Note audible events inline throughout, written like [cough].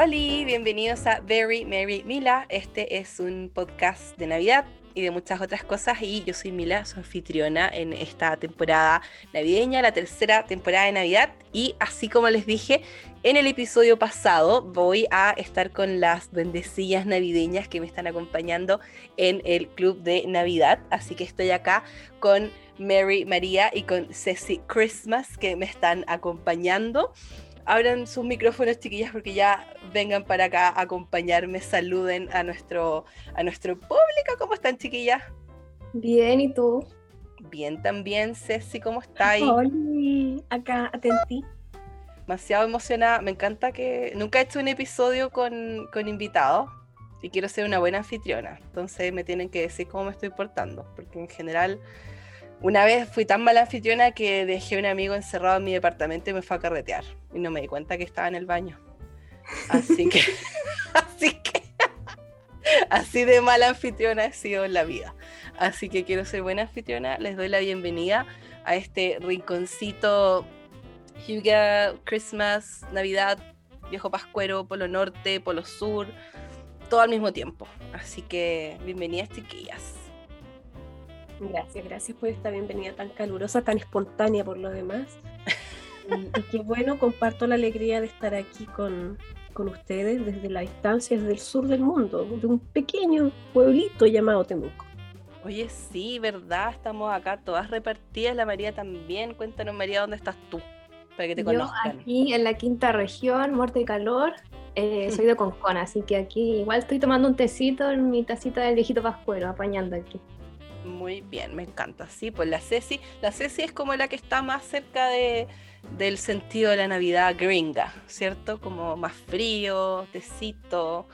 Hola, bienvenidos a Very Merry Mila. Este es un podcast de Navidad y de muchas otras cosas. Y yo soy Mila, su anfitriona en esta temporada navideña, la tercera temporada de Navidad. Y así como les dije en el episodio pasado, voy a estar con las bendecillas navideñas que me están acompañando en el club de Navidad. Así que estoy acá con Mary María y con Ceci Christmas que me están acompañando abran sus micrófonos, chiquillas, porque ya vengan para acá a acompañarme, saluden a nuestro, a nuestro público. ¿Cómo están, chiquillas? Bien, ¿y tú? Bien también, Ceci, ¿cómo estás? Hola, acá, atentí. Demasiado emocionada, me encanta que nunca he hecho un episodio con, con invitados y quiero ser una buena anfitriona, entonces me tienen que decir cómo me estoy portando, porque en general una vez fui tan mala anfitriona que dejé un amigo encerrado en mi departamento y me fue a carretear. Y no me di cuenta que estaba en el baño. Así que, [laughs] así que, así de mala anfitriona he sido en la vida. Así que quiero ser buena anfitriona. Les doy la bienvenida a este rinconcito Huga, Christmas, Navidad, Viejo Pascuero, Polo Norte, Polo Sur, todo al mismo tiempo. Así que bienvenidas chiquillas. Gracias, gracias por esta bienvenida tan calurosa, tan espontánea por lo demás. [laughs] y, qué bueno, comparto la alegría de estar aquí con, con ustedes desde la distancia, desde el sur del mundo, de un pequeño pueblito llamado Temuco. Oye, sí, ¿verdad? Estamos acá todas repartidas, la María también. Cuéntanos, María, ¿dónde estás tú? Para que te Yo aquí en la quinta región, muerte y calor, eh, [laughs] soy de Concón, así que aquí igual estoy tomando un tecito en mi tacita del viejito pascuero, apañando aquí. Muy bien, me encanta. Sí, pues la Ceci, la Ceci es como la que está más cerca de, del sentido de la Navidad gringa, ¿cierto? Como más frío, tecito,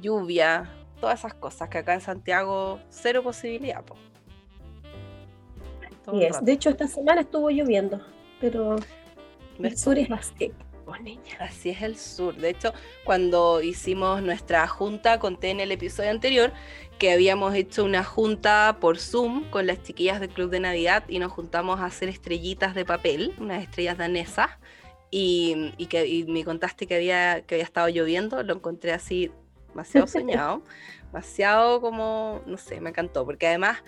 lluvia, todas esas cosas que acá en Santiago cero posibilidad. Po. De hecho, esta semana estuvo lloviendo, pero el sur es más seco. Así es el sur. De hecho, cuando hicimos nuestra junta, conté en el episodio anterior que habíamos hecho una junta por Zoom con las chiquillas del Club de Navidad y nos juntamos a hacer estrellitas de papel, unas estrellas danesas, y, que me contaste que había, que había estado lloviendo, lo encontré así demasiado [laughs] soñado, demasiado como, no sé, me encantó, porque además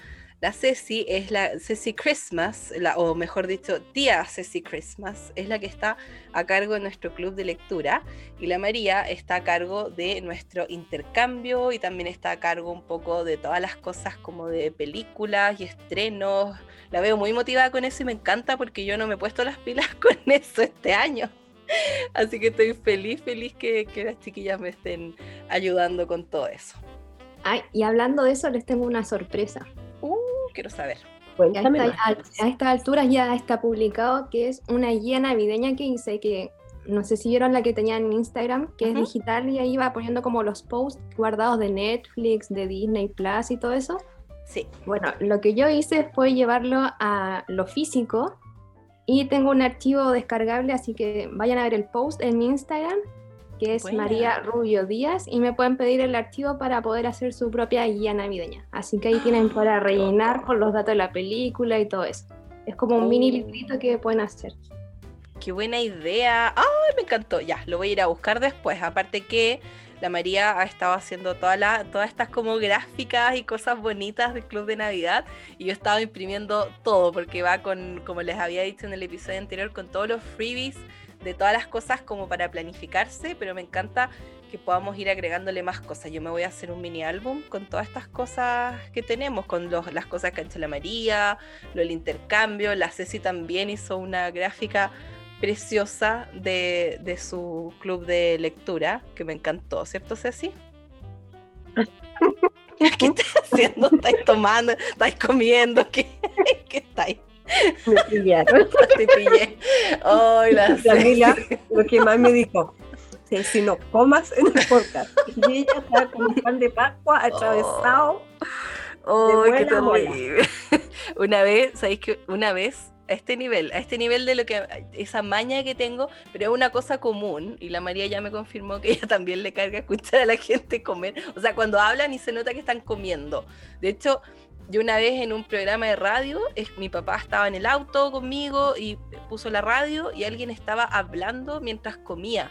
la Ceci es la Ceci Christmas, o mejor dicho, tía Ceci Christmas, es la que está a cargo de nuestro club de lectura y la María está a cargo de nuestro intercambio y también está a cargo un poco de todas las cosas como de películas y estrenos. La veo muy motivada con eso y me encanta porque yo no me he puesto las pilas [laughs] con eso este año. Así que estoy feliz, feliz que, que las chiquillas me estén ayudando con todo eso. Ay, y hablando de eso, les tengo una sorpresa. Uh, quiero saber. a, a, estas alturas ya está publicado que es una guía navideña que hice que no sé si vieron la que tenía en Instagram, que es digital y ahí va poniendo como los posts guardados de Netflix, de Disney Plus y todo eso. Sí. Bueno, lo que yo hice fue llevarlo a lo físico y tengo un archivo descargable, así que vayan a ver el post en mi Instagram que es María Rubio Díaz, y me pueden pedir el archivo para poder hacer su propia guía navideña. Así que ahí tienen para rellenar con los datos de la película y todo eso. Es como un mini oh. librito que pueden hacer. Qué buena idea. ¡Ay, me encantó! Ya, lo voy a ir a buscar después. Aparte que la María ha estado haciendo toda la, todas estas como gráficas y cosas bonitas del Club de Navidad y yo he estado imprimiendo todo porque va con, como les había dicho en el episodio anterior, con todos los freebies de todas las cosas como para planificarse, pero me encanta que podamos ir agregándole más cosas. Yo me voy a hacer un mini álbum con todas estas cosas que tenemos, con las cosas que ha hecho la María, lo del intercambio, la Ceci también hizo una gráfica preciosa de, de su club de lectura, que me encantó, ¿cierto Ceci? [laughs] ¿Qué estás haciendo? ¿Estáis tomando? ¿Estáis comiendo? ¿Qué, [laughs] ¿Qué estáis? [laughs] Me pillaron. [laughs] Te pillé. la Camila, lo que más me dijo, si no comas en el podcast. Y ella estaba con un pan de Pascua atravesado. Oh, qué terrible. [laughs] Una vez, ¿sabéis que una vez a este nivel, a este nivel de lo que esa maña que tengo, pero es una cosa común y la María ya me confirmó que ella también le carga escuchar a la gente comer, o sea, cuando hablan y se nota que están comiendo. De hecho, yo una vez en un programa de radio, mi papá estaba en el auto conmigo y puso la radio y alguien estaba hablando mientras comía.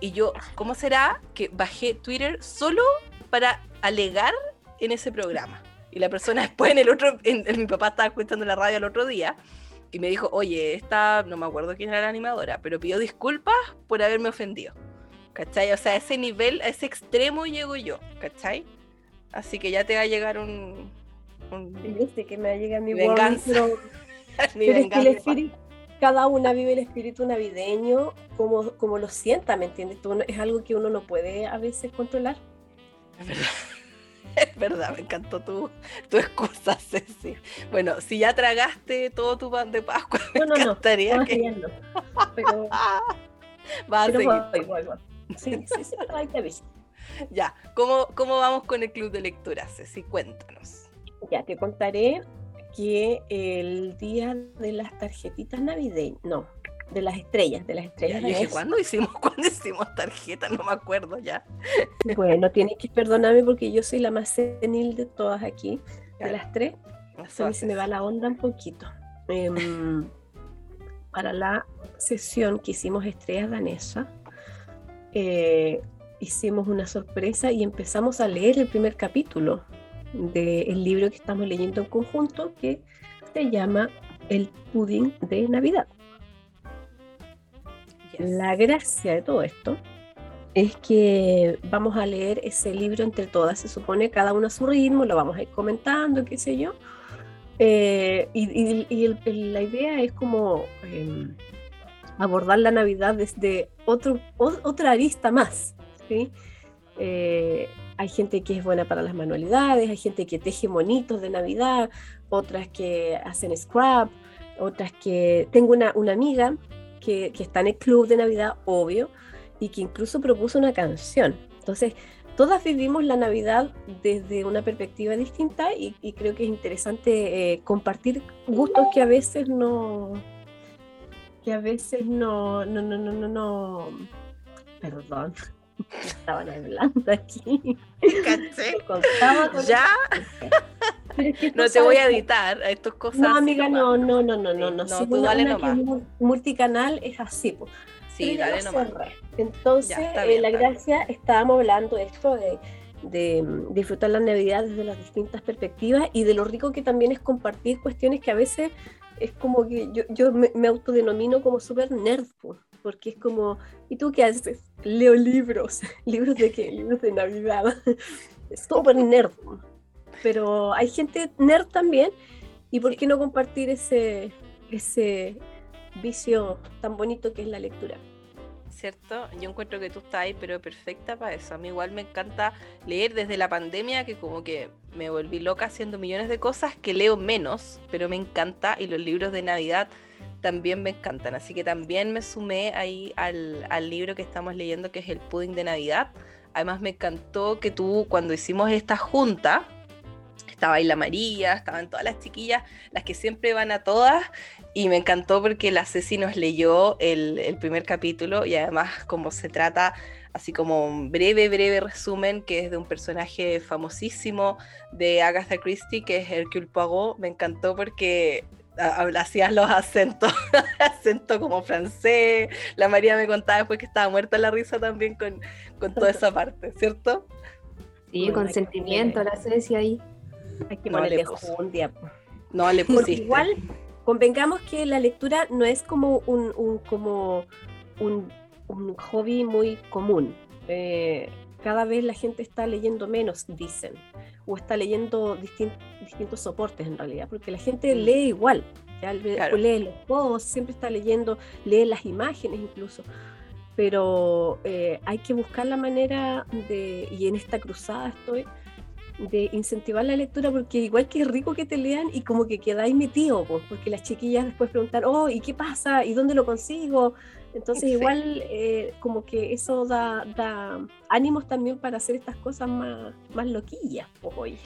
Y yo, ¿cómo será que bajé Twitter solo para alegar en ese programa? Y la persona [laughs] después en el otro, en, mi papá estaba escuchando la radio el otro día y me dijo, oye, esta, no me acuerdo quién era la animadora, pero pidió disculpas por haberme ofendido. ¿Cachai? O sea, a ese nivel, a ese extremo llego yo, ¿cachai? Así que ya te va a llegar un... un que me va a llegar mi venganza. [laughs] mi venganza. cada una vive el espíritu navideño como, como lo sienta, ¿me entiendes? es algo que uno no puede a veces controlar. Es verdad. [laughs] Es verdad, me encantó tu, tu excusa, Ceci. Bueno, si ya tragaste todo tu pan de Pascua, me no, no, encantaría no, que... Pero... [laughs] Va a seguir. Igual, igual. Sí, sí, sí, hay que Ya, ¿cómo, ¿cómo vamos con el club de lectura, Ceci? Cuéntanos. Ya, te contaré que el día de las tarjetitas navideñas, no, de las estrellas, de las estrellas. Ya, dije, ¿cuándo hicimos, [laughs] ¿cuándo hicimos tarjetas? No me acuerdo ya. Bueno, tienes que perdonarme porque yo soy la más senil de todas aquí, de las tres. A mí se me va la onda un poquito. Em, [laughs] para la sesión que hicimos Estrellas Danesa, eh, hicimos una sorpresa y empezamos a leer el primer capítulo del libro que estamos leyendo en conjunto, que se llama El pudín de Navidad. La gracia de todo esto es que vamos a leer ese libro entre todas, se supone cada uno a su ritmo, lo vamos a ir comentando, qué sé yo. Eh, y, la idea es como em, abordar la Navidad desde otro, otra arista más. ¿sí? Eh, hay gente que es buena para las manualidades, hay gente que teje monitos de Navidad, otras que hacen scrap, otras que... Tengo una, amiga que, que, está en el club de Navidad, obvio, y que incluso propuso una canción. Entonces, todas vivimos la Navidad desde una perspectiva distinta y, creo que es interesante eh, compartir gustos que a veces no, que a veces no, no, no, no, no, no, perdón, estaban hablando aquí. ¿Caché? ¿Ya? [laughs] no te voy a editar a estas cosas. No, amiga, no, no, no, no, no, no. no tú dale nomás. multicanal es así, pues. Sí, dale nomás. Entonces, eh, la gracia, estábamos hablando de esto de, de mm, disfrutar la Navidad desde las distintas perspectivas y de lo rico que también es compartir cuestiones que a veces es como que yo, yo me, autodenomino como súper nerd, porque es como, ¿y tú qué haces? Leo libros. [laughs] ¿Libros de qué? Libros de Navidad. [laughs] súper nerd. Pero hay gente nerd también, ¿y por qué no compartir ese, ese vicio tan bonito que es la lectura? ¿cierto? Yo encuentro que tú estás ahí, pero perfecta para eso. A mí igual me encanta leer desde la pandemia, que como que me volví loca haciendo millones de cosas que leo menos, pero me encanta y los libros de Navidad también me encantan. Así que también me sumé ahí al, al libro que estamos leyendo, que es el pudding de Navidad. Además me encantó que tú cuando hicimos esta junta, estaba ahí la María, estaban todas las chiquillas, las que siempre van a todas, y me encantó porque la Ceci nos leyó el, primer capítulo y además como se trata así como un breve, breve resumen que es de un personaje famosísimo de Agatha Christie, que es Hercule Poirot, me encantó porque hacías los acentos, [laughs] acento como francés, la María me contaba después que estaba muerta la risa también con, con toda esa parte, ¿cierto? Sí, con sentimiento, la Ceci ahí. Hay que no ponerle un día. No le pusiste. igual, convengamos que la lectura no es como un, un como un, un, hobby muy común. Eh, cada vez la gente está leyendo menos, dicen, o está leyendo distintos soportes en realidad, porque la gente lee igual, ya lee los posts, siempre está leyendo, lee las imágenes incluso, pero eh, hay que buscar la manera de, y en esta cruzada estoy, de incentivar la lectura porque igual que es rico que te lean y como que quedáis metido, pues, porque las chiquillas después preguntan, oh, ¿y qué pasa? ¿Y dónde lo consigo? Entonces igual eh, como que eso da, da, ánimos también para hacer estas cosas más, más loquillas, pues, hoy.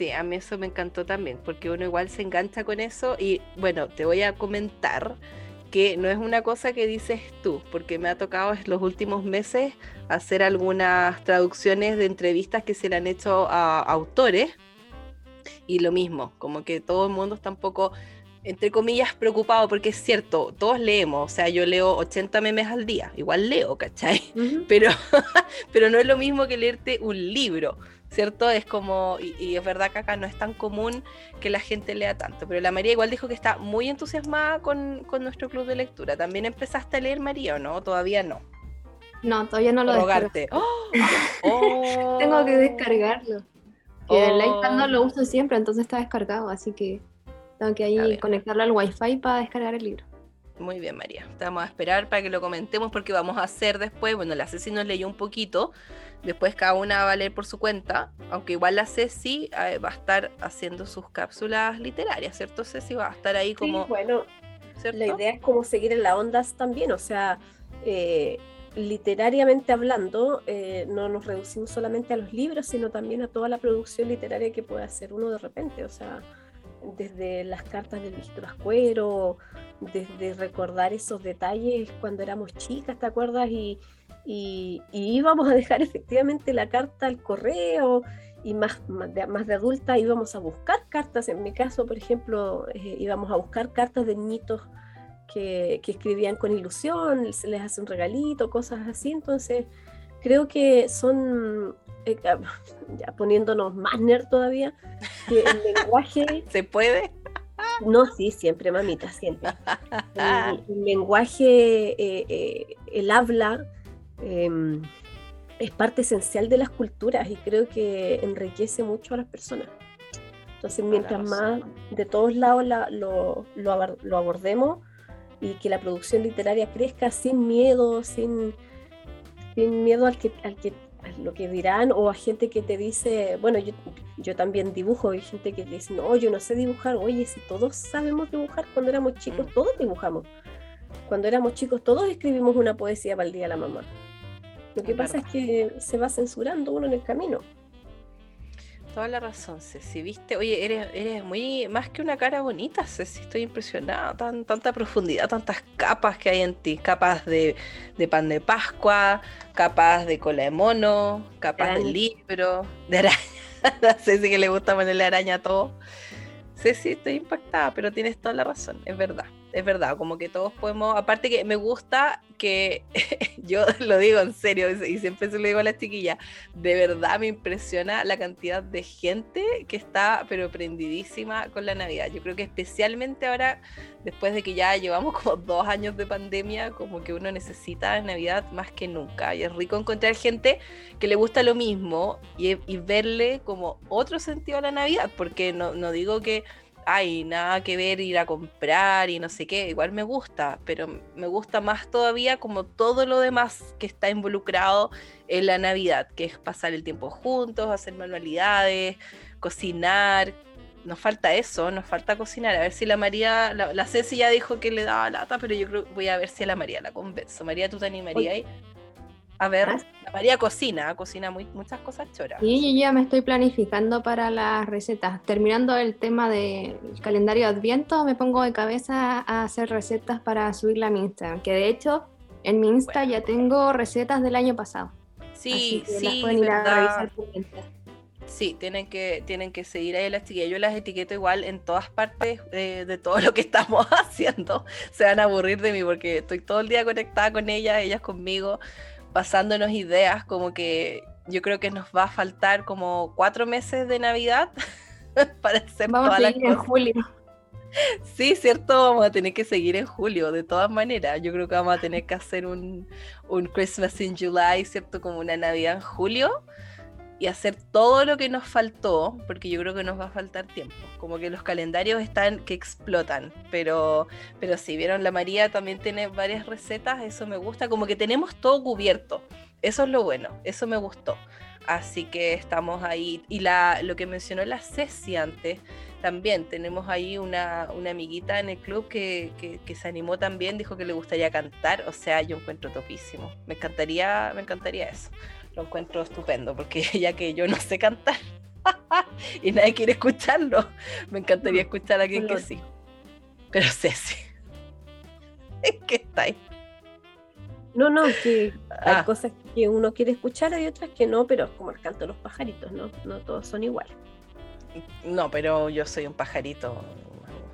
Sí, a mí eso me encantó también, porque uno igual se engancha con eso y bueno, te voy a comentar que no es una cosa que dices tú, porque me ha tocado en los últimos meses hacer algunas traducciones de entrevistas que se le han hecho a autores y lo mismo, como que todo el mundo está un poco entre comillas, preocupado, porque es cierto, todos leemos, o sea, yo leo 80 memes al día, igual leo, ¿cachai? pero, [laughs] pero no es lo mismo que leerte un libro, ¿cierto? Es como, y, es verdad que acá no es tan común que la gente lea tanto, pero la María igual dijo que está muy entusiasmada con, nuestro club de lectura. ¿También empezaste a leer, María, o no? Todavía no. No, todavía no lo Rogarte. ¡Oh! [gasps] [laughs] Tengo que descargarlo. el iPad no lo uso siempre, entonces está descargado, así que tengo que ahí conectarlo al Wi-Fi para descargar el libro. Muy bien, María. Te vamos a esperar para que lo comentemos porque vamos a hacer después, bueno, la Ceci nos leyó un poquito, después cada una va a leer por su cuenta, aunque igual la Ceci eh, va a estar haciendo sus cápsulas literarias, ¿cierto, Ceci? Va a estar ahí como... Sí, bueno, la idea es como seguir en la onda también, o sea, eh, literariamente hablando, eh, no nos reducimos solamente a los libros, sino también a toda la producción literaria que puede hacer uno de repente, o sea desde las cartas del Ascuero, desde recordar esos detalles cuando éramos chicas, ¿te acuerdas? Y, y, íbamos a dejar efectivamente la carta al correo y más, más, de, adulta íbamos a buscar cartas. En mi caso, por ejemplo, eh, íbamos a buscar cartas de niñitos que, que, escribían con ilusión, se les hace un regalito, cosas así. Entonces, creo que son eh, [laughs] ya poniéndonos más nerd todavía, que el [laughs] lenguaje... ¿Se puede? No, sí, siempre, mamita, siempre. [laughs] El, lenguaje, eh, eh, el habla, em, es parte esencial de las culturas y creo que enriquece mucho a las personas. Entonces, mientras más de todos lados lo, lo, abordemos y que la producción literaria crezca sin miedo, sin, sin miedo al que, al que lo que dirán o a gente que te dice, bueno, yo, yo también dibujo, hay gente que te dice, no, yo no sé dibujar, oye, si todos sabemos dibujar, cuando éramos chicos mm. todos dibujamos, cuando éramos chicos todos escribimos una poesía para el día a la mamá. Lo que pasa es que se va censurando uno en el camino. Toda la razón, Ceci. Viste, oye, eres, eres muy más que una cara bonita, Ceci. Estoy impresionada. Tan, tanta profundidad, tantas capas que hay en ti. Capas de, pan de Pascua, capas de cola de mono, capas de libro, de araña. [laughs] a Ceci que le gusta ponerle araña a todo. Ceci, estoy impactada, pero tienes toda la razón, es verdad es verdad, como que todos podemos, aparte que me gusta que, [laughs] yo lo digo en serio y siempre se lo digo a las chiquillas, de verdad me impresiona la cantidad de gente que está pero prendidísima con la Navidad. Yo creo que especialmente ahora, después de que ya llevamos como dos años de pandemia, como que uno necesita Navidad más que nunca. Y es rico encontrar gente que le gusta lo mismo y, verle como otro sentido a la Navidad, porque no, no digo que ay, nada que ver ir a comprar y no sé qué, igual me gusta, pero me gusta más todavía como todo lo demás que está involucrado en la Navidad, que es pasar el tiempo juntos, hacer manualidades, cocinar. Nos falta eso, nos falta cocinar. A ver si la María, la, la Ceci ya dijo que le daba lata, pero yo creo voy a ver si a la María la convenzo. María, ¿tú te animarías ahí? A ver, ah. María cocina, cocina muchas cosas choras. Sí, yo ya me estoy planificando para las recetas. Terminando el tema del calendario de Adviento, me pongo de cabeza a hacer recetas para subirla a mi Instagram. Que de hecho, en mi Insta ya tengo recetas del año pasado. Sí, sí, las Sí, tienen que, tienen que seguir ahí las chiquillas. Yo las etiqueto igual en todas partes eh, de todo [laughs] lo que estamos [laughs] haciendo. Se van a aburrir de mí porque estoy todo el día conectada con ellas, ellas conmigo pasándonos ideas, como que yo creo que nos va a faltar como cuatro meses de Navidad [laughs] para hacer Vamos a seguir en julio. Sí, cierto, vamos a tener que seguir en julio, de todas maneras. Yo creo que vamos a tener que hacer un, un Christmas in July, ¿cierto? Como una Navidad en julio y hacer todo lo que nos faltó, porque yo creo que nos va a faltar tiempo. Como que los calendarios están que explotan, pero, pero si vieron la María también tiene varias recetas, eso me gusta, como que tenemos todo cubierto. Eso es lo bueno, eso me gustó. Así que estamos ahí. Y la, lo que mencionó la Ceci antes, también tenemos ahí una, una amiguita en el club que, que, que, se animó también, dijo que le gustaría cantar. O sea, yo encuentro topísimo. Me encantaría, me encantaría eso lo encuentro estupendo, porque [laughs] ya que yo no sé cantar [laughs] y nadie quiere escucharlo, me encantaría escuchar a alguien que sí. Pero Ceci, [laughs] es que está ahí. No, no, que hay ah. cosas que uno quiere escuchar, hay otras que no, pero es como el canto de los pajaritos, ¿no? No todos son iguales. No, pero yo soy un pajarito.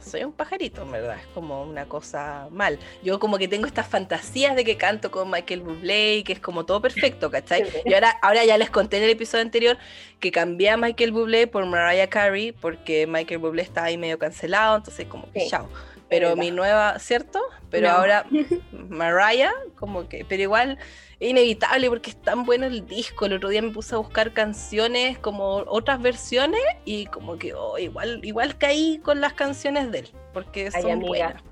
Soy un pajarito, en verdad, es como una cosa mal. Yo como que tengo estas fantasías de que canto con Michael Bublé y que es como todo perfecto, ¿cachai? Y ahora, ahora ya les conté en el episodio anterior que cambié a Michael Bublé por Mariah Carey porque Michael Bublé está ahí medio cancelado, entonces como que chao. Pero mi nueva, ¿cierto? Pero ahora [laughs] Mariah, como que, pero igual es inevitable porque es tan bueno el disco. El otro día me puse a buscar canciones como otras versiones y como que oh, igual, igual caí con las canciones de él, porque son amiga. buenas.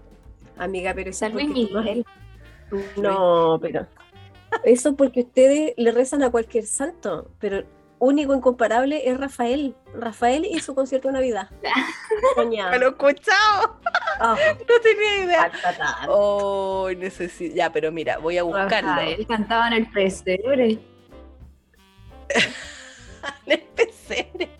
Amiga, pero es Miguel. No, pero eso porque ustedes le rezan a cualquier santo, pero único, incomparable es Rafael. Rafael y su concierto de Navidad. [laughs] Me lo he escuchado. Ah. no tenía idea. Oh, necesito. Ya, pero mira, voy a buscarlo. Rafael cantaba en el pesebre. [laughs] en el pesebre.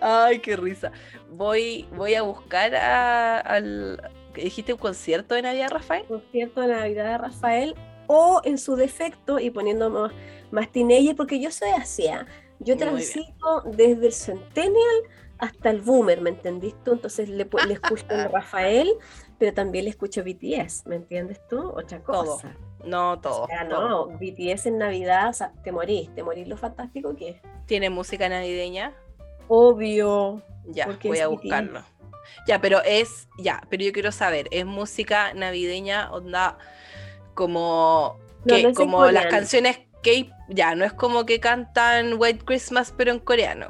Ay, qué risa. Voy, voy a buscar al. ¿Dijiste un concierto de Navidad, Rafael? Concierto de Navidad de Rafael o en su defecto y poniendo más, más teenager, porque yo soy así, ¿ah? yo transito desde el Centennial hasta el Boomer, ¿me entendiste Entonces le, le escucho a Rafael, pero también le escucho BTS, ¿me entiendes tú? Otra cosa. No, todo. O sea, no, BTS en Navidad, o sea, te morís, te morís lo fantástico que es. ¿Tiene música navideña? Obvio. Ya, voy a buscarlo. Ya, pero es, ya, pero yo quiero saber, ¿es música navideña onda como, que, como las canciones que ya, no es como que cantan White Christmas pero en coreano.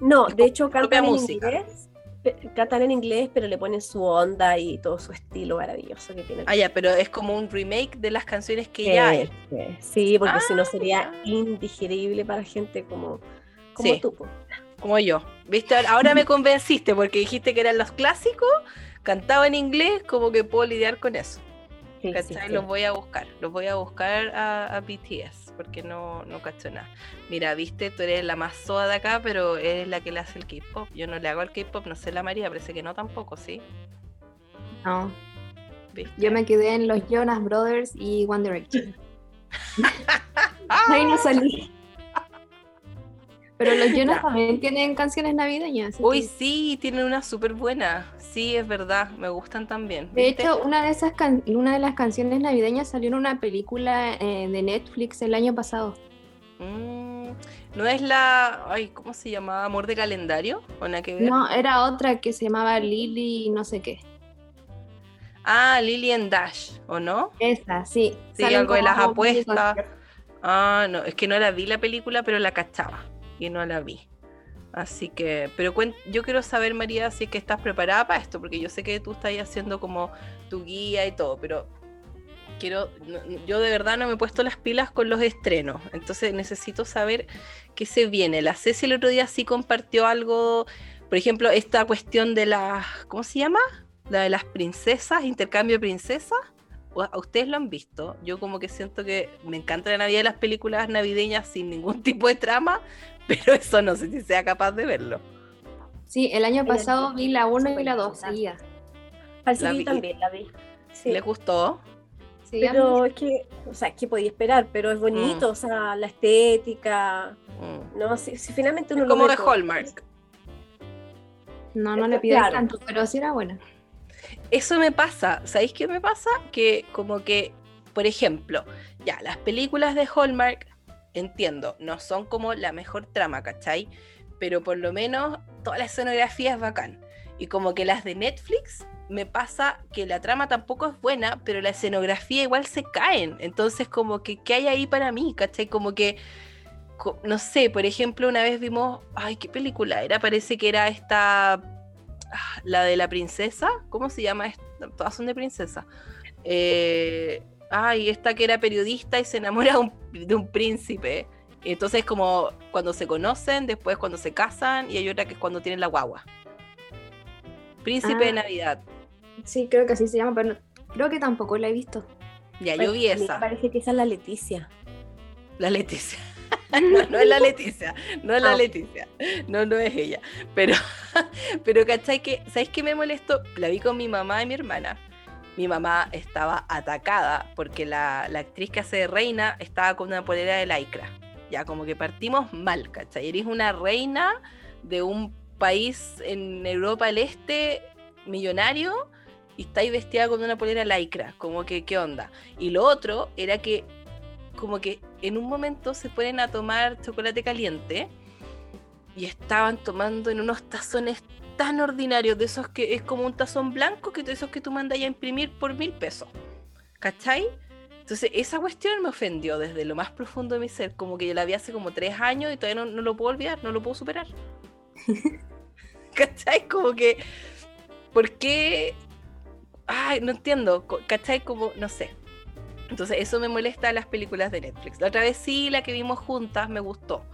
No, de hecho cantan en inglés. Cantan en inglés, pero le ponen su onda y todo su estilo maravilloso que tienen. Ah, ya, pero es como un remake de las canciones que ya hay. Sí, porque si no ah, sería indigerible para gente como, como tú. Como yo. ¿Viste? Ahora me convenciste porque dijiste que eran los clásicos, cantaba en inglés, como que puedo lidiar con eso. Los voy a buscar, los voy a buscar a, BTS, porque no, no cacho nada. Mira, viste, tú eres la más soa de acá, pero eres la que le hace el K-pop. Yo no le hago el K-pop, no sé la María, parece que no tampoco, ¿sí? No. Yo me quedé en los Jonas Brothers y One Direction. [laughs] Ahí no salí. Pero los Jonas también tienen canciones navideñas. Uy, sí, tienen una súper buena. Sí, es verdad, me gustan también. De hecho, una de esas una de las canciones navideñas salió en una película eh, de Netflix el año pasado. Mm, ¿No es la, ay, ¿cómo se llamaba? ¿Amor de calendario? ¿O que No, era otra que se llamaba Lily no sé qué. Ah, Lily and Dash, ¿o no? Esa, sí. Sí, algo de las apuestas. Ah, no, es que no la vi la película, pero la cachaba y no la vi. Así que, pero yo quiero saber, María, si es que estás preparada para esto, porque yo sé que tú estás haciendo como tu guía y todo, pero quiero, yo de verdad no me he puesto las pilas con los estrenos, entonces necesito saber qué se viene. La Ceci el otro día sí compartió algo, por ejemplo, esta cuestión de las, ¿cómo se llama? La de las princesas, intercambio de princesas. ¿A ustedes lo han visto? Yo como que siento que me encanta la Navidad las películas navideñas sin ningún [laughs] tipo de trama, [laughs] pero eso no sé si sea capaz de verlo. Sí, el año pasado vi la 1 y la 2 seguía. Al también la vi. ¿Le gustó? Sí, pero es que, o sea, ¿qué podía esperar? Pero es bonito, mm. o sea, la estética. Mm. No, si, finalmente uno Como de Hallmark. No, no le pido tanto, pero sí era buena. Eso me pasa, ¿sabéis qué me pasa? Que como que, por ejemplo, ya, las películas de Hallmark entiendo, no son como la mejor trama, ¿cachai? Pero por lo menos toda la escenografía es bacán. Y como que las de Netflix me pasa que la trama tampoco es buena, pero la escenografía igual se caen. Entonces como que, ¿qué hay ahí para mí? ¿Cachai? Como que, no sé, por ejemplo, una vez vimos, ay, ¿qué película era? Parece que era esta, ah, la de la princesa, ¿cómo se llama? Todas son de princesa. Eh, ay, esta que era periodista y se enamora de un, príncipe. Entonces como cuando se conocen, después cuando se casan y hay otra que es cuando tienen la guagua. Príncipe de ah. Navidad. Sí, creo que así se llama, pero creo que tampoco la he visto. Ya, yo vi esa. Parece que esa es la Leticia. La Leticia. [laughs] no, es la [laughs] Leticia, no es la ah. Leticia, no, no es ella. Pero, [laughs] pero ¿cachai? Que, ¿Sabes qué me molestó? La vi con mi mamá y mi hermana mi mamá estaba atacada porque la, actriz que hace de reina estaba con una polera de lycra. Ya como que partimos mal, ¿cachai? Eres una reina de un país en Europa del Este millonario y estáis vestida con una polera lycra, como que, ¿qué onda? Y lo otro era que, como que en un momento se ponen a tomar chocolate caliente y estaban tomando en unos tazones tan ordinarios, de esos que es como un tazón blanco, que de esos que tú mandas a imprimir por mil pesos. ¿Cachai? Entonces, esa cuestión me ofendió desde lo más profundo de mi ser, como que yo la vi hace como tres años y todavía no, no lo puedo olvidar, no lo puedo superar. [laughs] ¿Cachai? Como que, ¿por qué? Ay, no entiendo, ¿cachai? Como, no sé. Entonces, eso me molesta a las películas de Netflix. La otra vez sí, la que vimos juntas me gustó.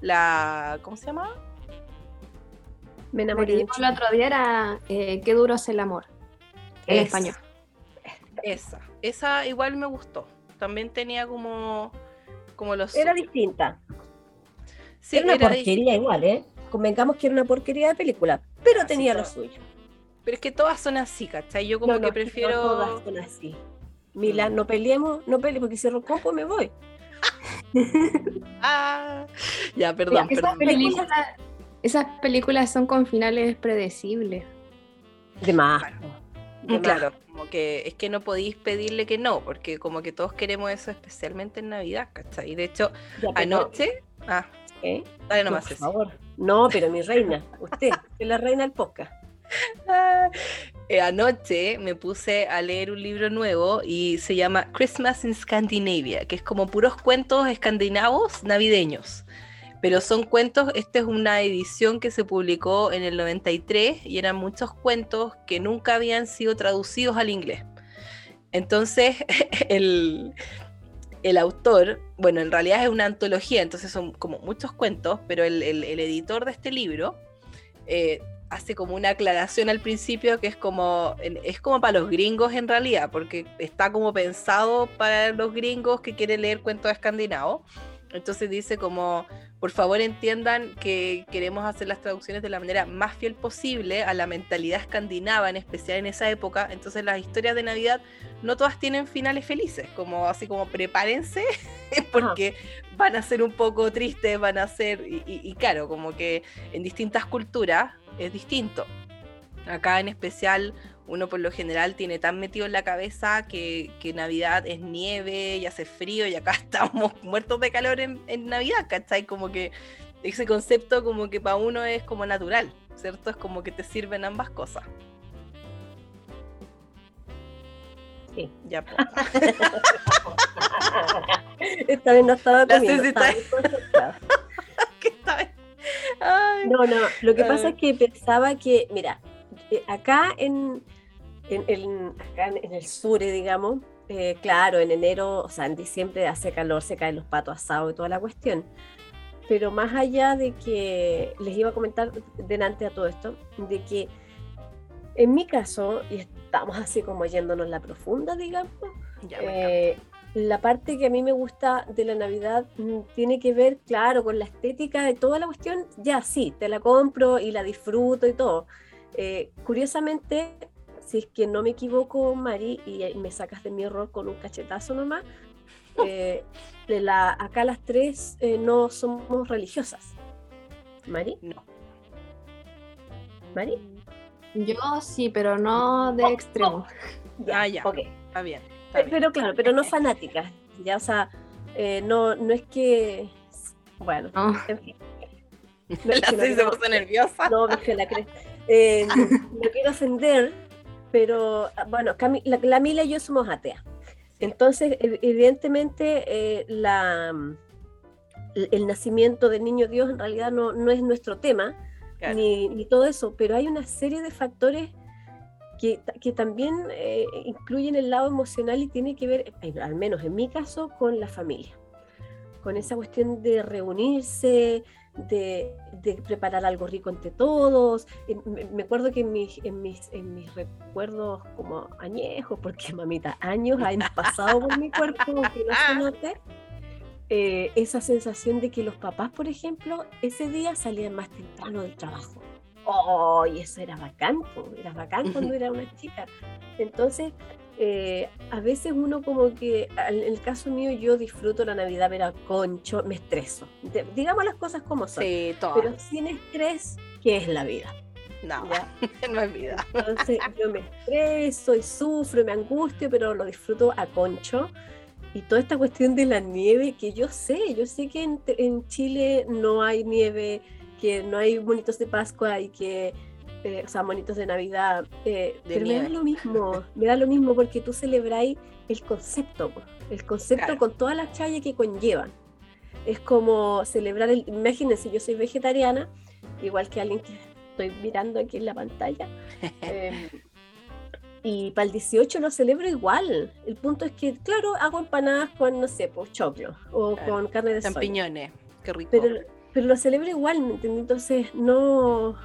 La, ¿cómo se llama? Me enamoré. el otro día era eh, Qué duro es el amor. En español. Esa, esa igual me gustó. También tenía como, como los. Era distinta. Sí, era una porquería igual, ¿eh? Convengamos que era una porquería de película, pero tenía lo suyo. Pero es que todas son así, ¿cachai? Yo como que prefiero. todas son así. Mila, mm. no peleemos, no peleemos, porque si rompo me voy. ah, ya, perdón, perdón. Esas películas, son con finales predecibles. De más. Claro, como que es que no podéis pedirle que no, porque como que todos queremos eso, especialmente en Navidad, ¿cachai? De hecho, anoche. Ah, ¿Eh? dale nomás. Por favor. No, pero mi reina, usted, [laughs] es la reina del podcast. Ah, eh, anoche me puse a leer un libro nuevo y se llama Christmas in Scandinavia, que es como puros cuentos escandinavos navideños pero son cuentos, esta es una edición que se publicó en el 93 y eran muchos cuentos que nunca habían sido traducidos al inglés. Entonces, [laughs] el, el autor, bueno, en realidad es una antología, entonces son como muchos cuentos, pero el, el, editor de este libro eh, hace como una aclaración al principio que es como, es como para los gringos en realidad, porque está como pensado para los gringos que quieren leer cuentos escandinavos. Entonces dice como, por favor entiendan que queremos hacer las traducciones de la manera más fiel posible a la mentalidad escandinava, en especial en esa época. Entonces las historias de Navidad no todas tienen finales felices, como así como prepárense, [laughs] porque van a ser un poco tristes, van a ser, y claro, como que en distintas culturas es distinto. Acá en especial uno por lo general tiene tan metido en la cabeza que, Navidad es nieve y hace frío y acá [laughs] estamos muertos de calor en, Navidad, ¿cachai? Como que ese concepto como que para uno es como natural, ¿cierto? Es como que te sirven ambas cosas. Sí. Ya. Pues. [laughs] Esta vez no estaba comiendo. [laughs] No, no, lo que pasa es que pensaba que, mira, eh, acá en, en, en, el sur, digamos, eh, claro, en enero, o sea, en diciembre hace calor, se caen los patos asados y toda la cuestión. Pero más allá de que les iba a comentar delante a todo esto, de que en mi caso, y estamos así como yéndonos la profunda, digamos, eh, la parte que a mí me gusta de la Navidad mm, tiene que ver, claro, con la estética de toda la cuestión, ya sí, te la compro y la disfruto y todo. Eh, curiosamente, si es que no me equivoco, Mari, y me sacas de mi error con un cachetazo nomás, [laughs] eh, de la, acá las tres eh, no somos religiosas. ¿Mari? No. ¿Mari? Yo sí, pero no de oh, extremo. Oh. Ya, ya. Está bien. Pero claro, pero no fanáticas. Ya, o sea, eh, no, no es que. Bueno, en fin. [laughs] la se puso nerviosa. No, me la cresta. Eh, [laughs] no quiero ofender, pero bueno, la, la, Mila y yo somos ateas. Entonces, evidentemente, eh, la, el nacimiento del niño Dios en realidad no, no es nuestro tema, ni, ni, todo eso, pero hay una serie de factores que, que también eh, incluyen el lado emocional y tiene que ver, al menos en mi caso, con la familia, con esa cuestión de reunirse, de, preparar algo rico entre todos. Me, acuerdo que en mis, en, mis, en mis recuerdos como añejos, porque [laughs] mamita, años han [laughs] pasado por mi cuerpo, que no se note, eh, esa sensación de que los papás, por ejemplo, ese día salían más temprano del trabajo. ¡Oh! Y eso era bacán, era bacán cuando era una chica. Entonces, eh, a veces uno como que, en el caso mío, yo disfruto la Navidad, pero concho, me estreso. digamos las cosas como son. pero sin estrés, ¿qué es la vida? No, [laughs] no es vida. Entonces yo me estreso y sufro y me angustio, pero lo disfruto a concho. Y toda esta cuestión de la nieve, que yo sé, yo sé que en, Chile no hay nieve, que no hay monitos de Pascua y que, eh, o sea, monitos de Navidad, eh, pero me da lo mismo, me da lo mismo porque tú celebráis el concepto, el concepto con todas las chayas que conllevan. Es como celebrar el, imagínense, yo soy vegetariana, igual que alguien que estoy mirando aquí en la pantalla. [laughs] Em, y para el 18 lo celebro igual. El punto es que, claro, hago empanadas con, no sé, pues choclo o con carne de Champiñones, qué rico. Pero, pero lo celebro igual, ¿me entiendes? Entonces, no.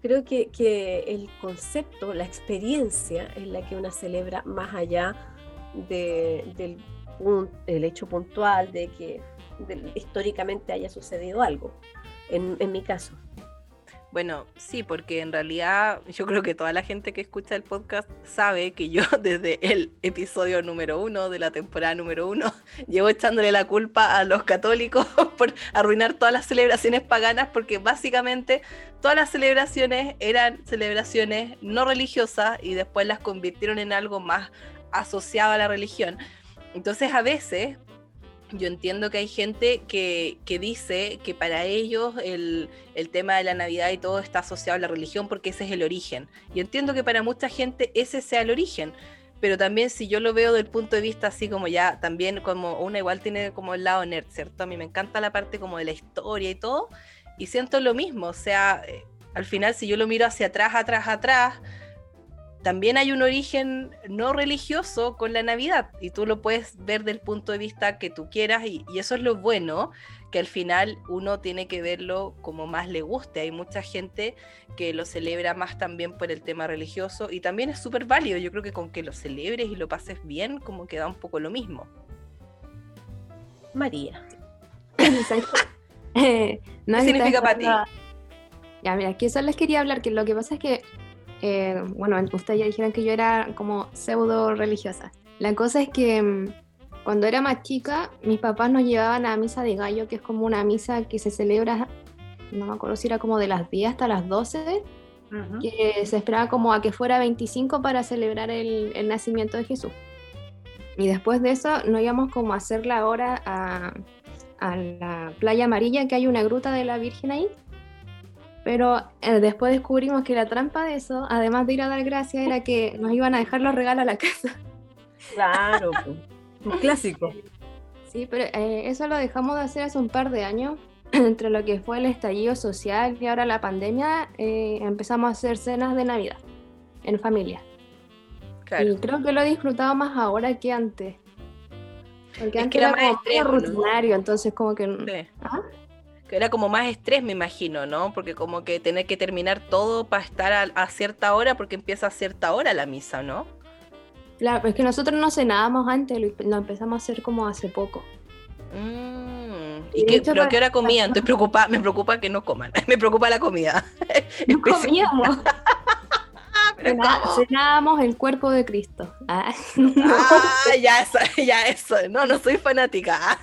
Creo que, que el concepto, la experiencia es la que una celebra más allá de, del el hecho puntual de que históricamente haya sucedido algo, en, en mi caso. Bueno, sí, porque en realidad yo creo que toda la gente que escucha el podcast sabe que yo [laughs] desde el episodio número uno de la temporada número uno [laughs] llevo echándole la culpa a los católicos [laughs] por arruinar todas las celebraciones paganas porque básicamente todas las celebraciones eran celebraciones no religiosas y después las convirtieron en algo más asociado a la religión. Entonces a veces yo entiendo que hay gente que, dice que para ellos el, tema de la Navidad y todo está asociado a la religión porque ese es el origen. Y entiendo que para mucha gente ese sea el origen. Pero también si yo lo veo del punto de vista así como ya, también como una igual tiene como el lado nerd, ¿cierto? A mí me encanta la parte como de la historia y todo. Y siento lo mismo, o sea, eh, al final si yo lo miro hacia atrás, atrás, atrás, también hay un origen no religioso con la Navidad y tú lo puedes ver del punto de vista que tú quieras y, eso es lo bueno, que al final uno tiene que verlo como más le guste. Hay mucha gente que lo celebra más también por el tema religioso y también es súper válido. Yo creo que con que lo celebres y lo pases bien, como que da un poco lo mismo. María. [laughs] ¿Qué significa para ti? [laughs] Ya, mira, aquí eso les quería hablar, que lo que pasa es que eh, bueno, ustedes ya dijeron que yo era como pseudo religiosa. La cosa es que mm, cuando era más chica, mis papás nos llevaban a misa de gallo, que es como una misa que se celebra, no me acuerdo si era como de las 10 hasta las 12, que se esperaba como a que fuera 25 para celebrar el, el, nacimiento de Jesús. Y después de eso nos íbamos como a hacer la hora a, a la playa amarilla, que hay una gruta de la Virgen ahí. Pero eh, después descubrimos que la trampa de eso, además de ir a dar gracias, era que nos iban a dejar los regalos a la casa. Claro, un clásico. Sí, pero eh, eso lo dejamos de hacer hace un par de años. [clears throat] Entre lo que fue el estallido social y ahora la pandemia, eh, empezamos a hacer cenas de Navidad en familia. Y creo que lo he disfrutado más ahora que antes. Porque antes era, como rutinario, entonces como que... ¿Ah? Que era como más estrés, me imagino, ¿no? Porque como que tener que terminar todo para estar a, cierta hora, porque empieza a cierta hora la misa, ¿no? Claro, es que nosotros no cenábamos antes, lo, empezamos a hacer como hace poco. Mm, ¿Y, qué, pero qué hora comían? Estoy preocupada, me preocupa que no coman, [laughs] me preocupa la comida. [laughs] No comíamos. [laughs] cenábamos el cuerpo de Cristo. Ah. ah, ya eso, ya eso. No, no soy fanática.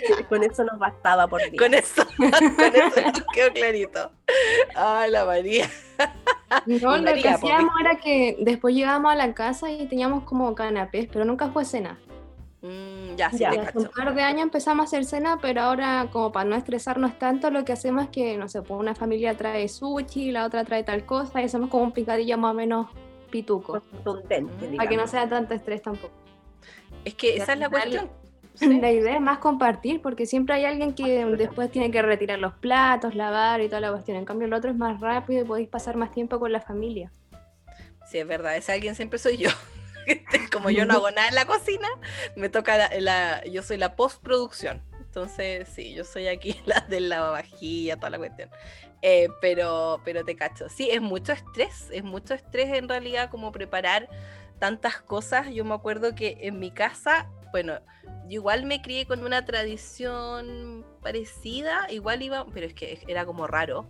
[laughs] con eso nos bastaba por mí. Con eso, [laughs] con eso quedó clarito. Ay, la María. No, lo que hacíamos era que después llegábamos a la casa y teníamos como canapés, pero nunca fue cena. Mm, ya, sí, ya, hace un par de años empezamos a hacer cena, pero ahora como para no estresarnos tanto, lo que hacemos es que, no sé, pues una familia trae sushi, la otra trae tal cosa, y hacemos como un picadillo más o menos pituco. Para que no sea tanto estrés tampoco. Es que esa es la cuestión La idea es más compartir, porque siempre hay alguien que después tiene que retirar los platos, lavar y toda la cuestión. En cambio, el otro es más rápido y podéis pasar más tiempo con la familia. Sí, es verdad, ese alguien siempre soy yo. [laughs] Como yo no hago nada en la cocina, me toca la, yo soy la postproducción. Entonces, sí, yo soy aquí [laughs] la del lavavajilla, toda la cuestión. Eh, pero, pero te cacho. Sí, es mucho estrés, es mucho estrés en realidad como preparar tantas cosas. Yo me acuerdo que en mi casa, bueno, yo igual me crié con una tradición parecida, igual iba, pero es que era como raro,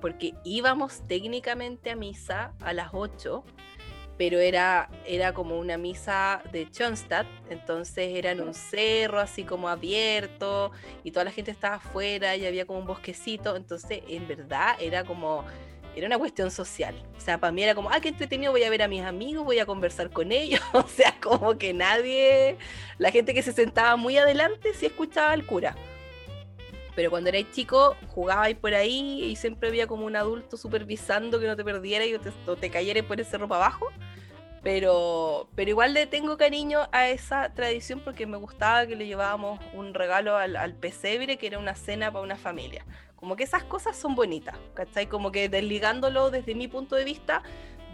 porque íbamos técnicamente a misa a las 8, pero era, era como una misa de Schoenstatt, entonces era en un cerro así como abierto y toda la gente estaba afuera y había como un bosquecito, entonces en verdad era como, era una cuestión social, o sea, para mí era como, ah, qué entretenido, voy a ver a mis amigos, voy a conversar con ellos, [laughs] o sea, como que nadie, la gente que se sentaba muy adelante sí escuchaba al cura. Pero cuando erais chico, jugabais por ahí y siempre había como un adulto supervisando que no te perdieras y te, o te cayeras por ese ropa abajo. Pero, pero igual le tengo cariño a esa tradición porque me gustaba que le llevábamos un regalo al, al pesebre, que era una cena para una familia. Como que esas cosas son bonitas, ¿cachai? Como que desligándolo desde mi punto de vista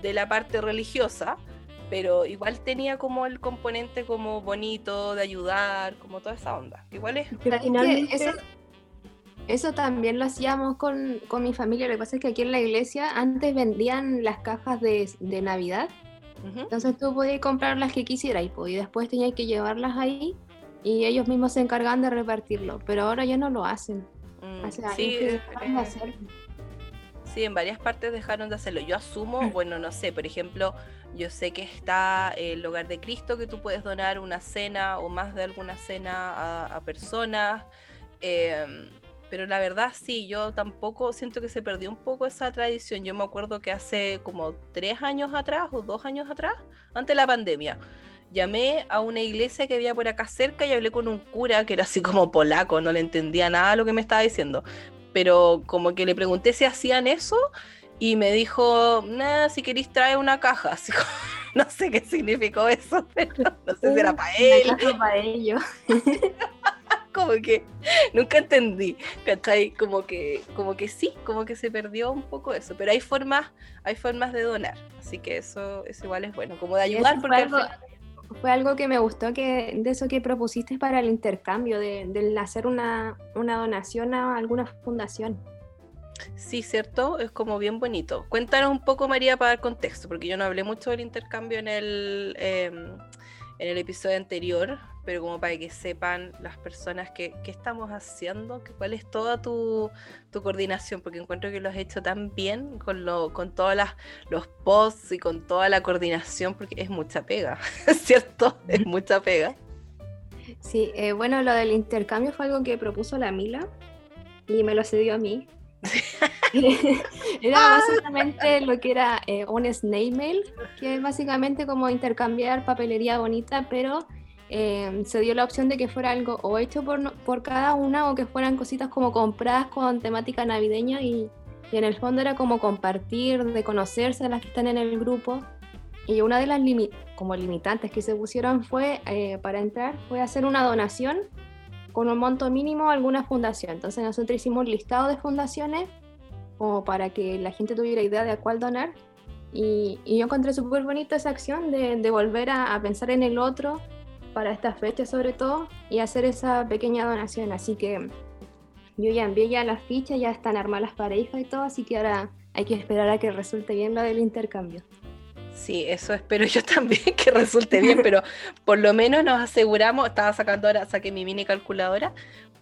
de la parte religiosa, pero igual tenía como el componente como bonito de ayudar, como toda esa onda. Igual es... Finalmente... Eso también lo hacíamos con, con, mi familia. Lo que pasa es que aquí en la iglesia antes vendían las cajas de, de Navidad. Entonces tú podías comprar las que quisieras y, después tenías que llevarlas ahí y ellos mismos se encargaban de repartirlo. Pero ahora ya no lo hacen. Mm, sí, eh, sí, en varias partes dejaron de hacerlo. Yo asumo, bueno, no sé, por ejemplo, yo sé que está el hogar de Cristo, que tú puedes donar una cena o más de alguna cena a, a personas. Eh, pero la verdad sí, yo tampoco siento que se perdió un poco esa tradición. Yo me acuerdo que hace como tres años atrás o dos años atrás, antes de la pandemia, llamé a una iglesia que había por acá cerca y hablé con un cura que era así como polaco, no le entendía nada lo que me estaba diciendo. Pero como que le pregunté si hacían eso y me dijo, nada, si queréis traer una caja. [laughs] Así no sé qué significó eso, [laughs] pero no sé si era para él. Para ellos. [laughs] como que nunca entendí, ¿cachai? Como que, como que sí, como que se perdió un poco eso, pero hay formas, hay formas de donar, así que eso, eso igual es bueno, como de ayudar porque... Fue algo, fue algo que me gustó que, de eso que propusiste para el intercambio, de, de hacer una, una donación a alguna fundación. Sí, cierto, es como bien bonito. Cuéntanos un poco, María, para dar contexto, porque yo no hablé mucho del intercambio en el, em, en el episodio anterior, pero como para que sepan las personas qué estamos haciendo, que, cuál es toda tu, tu, coordinación, porque encuentro que lo has hecho tan bien con, lo, con todos los posts y con toda la coordinación, porque es mucha pega, [laughs] ¿cierto? Es mucha pega. Sí, eh, bueno, lo del intercambio fue algo que propuso la Mila y me lo cedió a mí. [laughs] era básicamente lo que era eh, un snail mail, que es básicamente como intercambiar papelería bonita, pero Em, se dio la opción de que fuera algo o hecho por, por cada una o que fueran cositas como compradas con temática navideña y, y en el fondo era como compartir, de conocerse a las que están en el grupo. Y una de las como limitantes que se pusieron fue, eh, para entrar, fue hacer una donación con un monto mínimo alguna fundación. Entonces nosotros hicimos un listado de fundaciones como para que la gente tuviera idea de a cuál donar. Y, y yo encontré súper bonita esa acción de, de volver a, a, pensar en el otro para esta fecha sobre todo y hacer esa pequeña donación. Así que yo ya envié ya las fichas, ya están armadas las parejas y todo, así que ahora hay que esperar a que resulte bien lo del intercambio. Sí, eso espero yo [laughs] también que resulte bien, pero por lo menos nos aseguramos, estaba sacando ahora, saqué mi mini calculadora,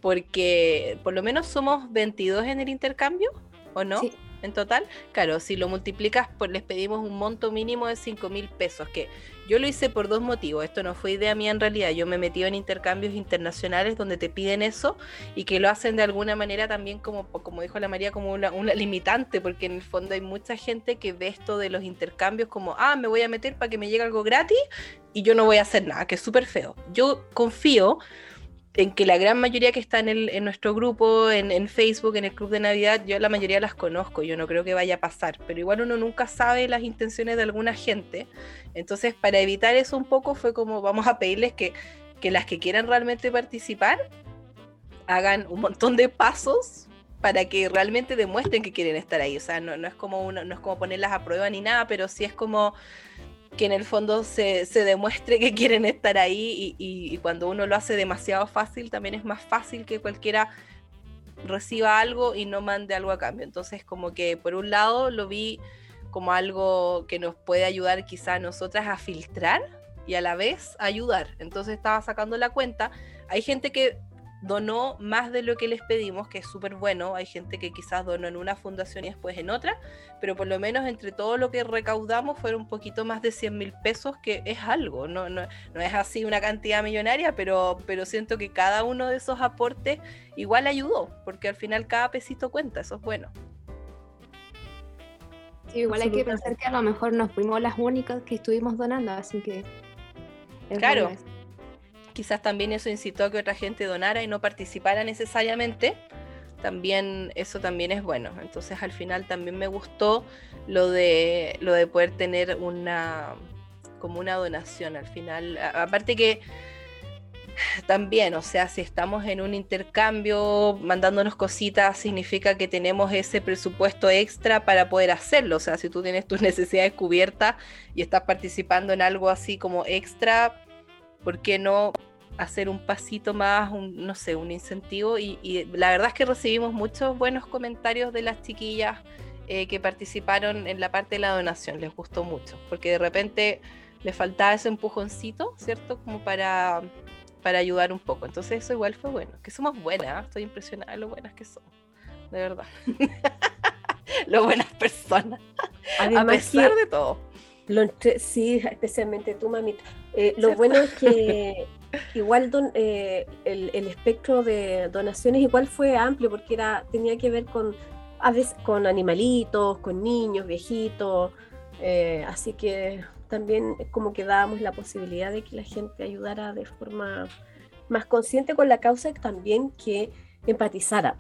porque por lo menos somos 22 en el intercambio, ¿o no? Sí en total. Claro, si lo multiplicas, pues les pedimos un monto mínimo de 5 mil pesos, que yo lo hice por dos motivos. Esto no fue idea mía en realidad. Yo me metí en intercambios internacionales donde te piden eso y que lo hacen de alguna manera también como, como dijo la María, como una, limitante, porque en el fondo hay mucha gente que ve esto de los intercambios como, ah, me voy a meter para que me llegue algo gratis y yo no voy a hacer nada, que es súper feo. Yo confío en que la gran mayoría que está en, el, en nuestro grupo, en, en, Facebook, en el Club de Navidad, yo la mayoría las conozco, yo no creo que vaya a pasar, pero igual uno nunca sabe las intenciones de alguna gente. Entonces, para evitar eso un poco, fue como vamos a pedirles que, que las que quieran realmente participar hagan un montón de pasos para que realmente demuestren que quieren estar ahí. O sea, no, no es como no es como ponerlas a prueba ni nada, pero sí es como que en el fondo se, se demuestre que quieren estar ahí y, cuando uno lo hace demasiado fácil, también es más fácil que cualquiera reciba algo y no mande algo a cambio. Entonces, como que por un lado lo vi como algo que nos puede ayudar quizá a nosotras a filtrar y a la vez ayudar. Entonces estaba sacando la cuenta. Hay gente que donó más de lo que les pedimos, que es súper bueno. Hay gente que quizás donó en una fundación y después en otra, pero por lo menos entre todo lo que recaudamos fueron un poquito más de 100 mil pesos, que es algo. No, no, no, es así una cantidad millonaria, pero, pero siento que cada uno de esos aportes igual ayudó, porque al final cada pesito cuenta, eso es bueno. Sí, igual hay que pensar que a lo mejor nos fuimos las únicas que estuvimos donando, así que... Claro quizás también eso incitó a que otra gente donara y no participara necesariamente, también eso también es bueno. Entonces al final también me gustó lo de lo de poder tener una como una donación al final. aparte que también, o sea, si estamos en un intercambio mandándonos cositas, significa que tenemos ese presupuesto extra para poder hacerlo. O sea, si tú tienes tus [laughs] necesidades cubiertas y estás participando en algo así como extra, ¿por qué no hacer un pasito más, un, no sé, un incentivo? Y, la verdad es que recibimos muchos buenos comentarios de las chiquillas eh, que participaron en la parte de la donación, les gustó mucho, porque de repente les faltaba ese empujoncito, ¿cierto? Como para, para ayudar un poco. Entonces eso igual fue bueno, que somos buenas, estoy impresionada de lo buenas que somos, de verdad. [laughs] lo buenas personas, a pesar de todo. Sí, especialmente tú, mamita. Eh, lo bueno es que [laughs] igual eh, el, espectro de donaciones igual fue amplio porque era tenía que ver con a veces con animalitos, con niños, viejitos, eh, así que también como que dábamos la posibilidad de que la gente ayudara de forma más consciente con la causa y también que empatizara.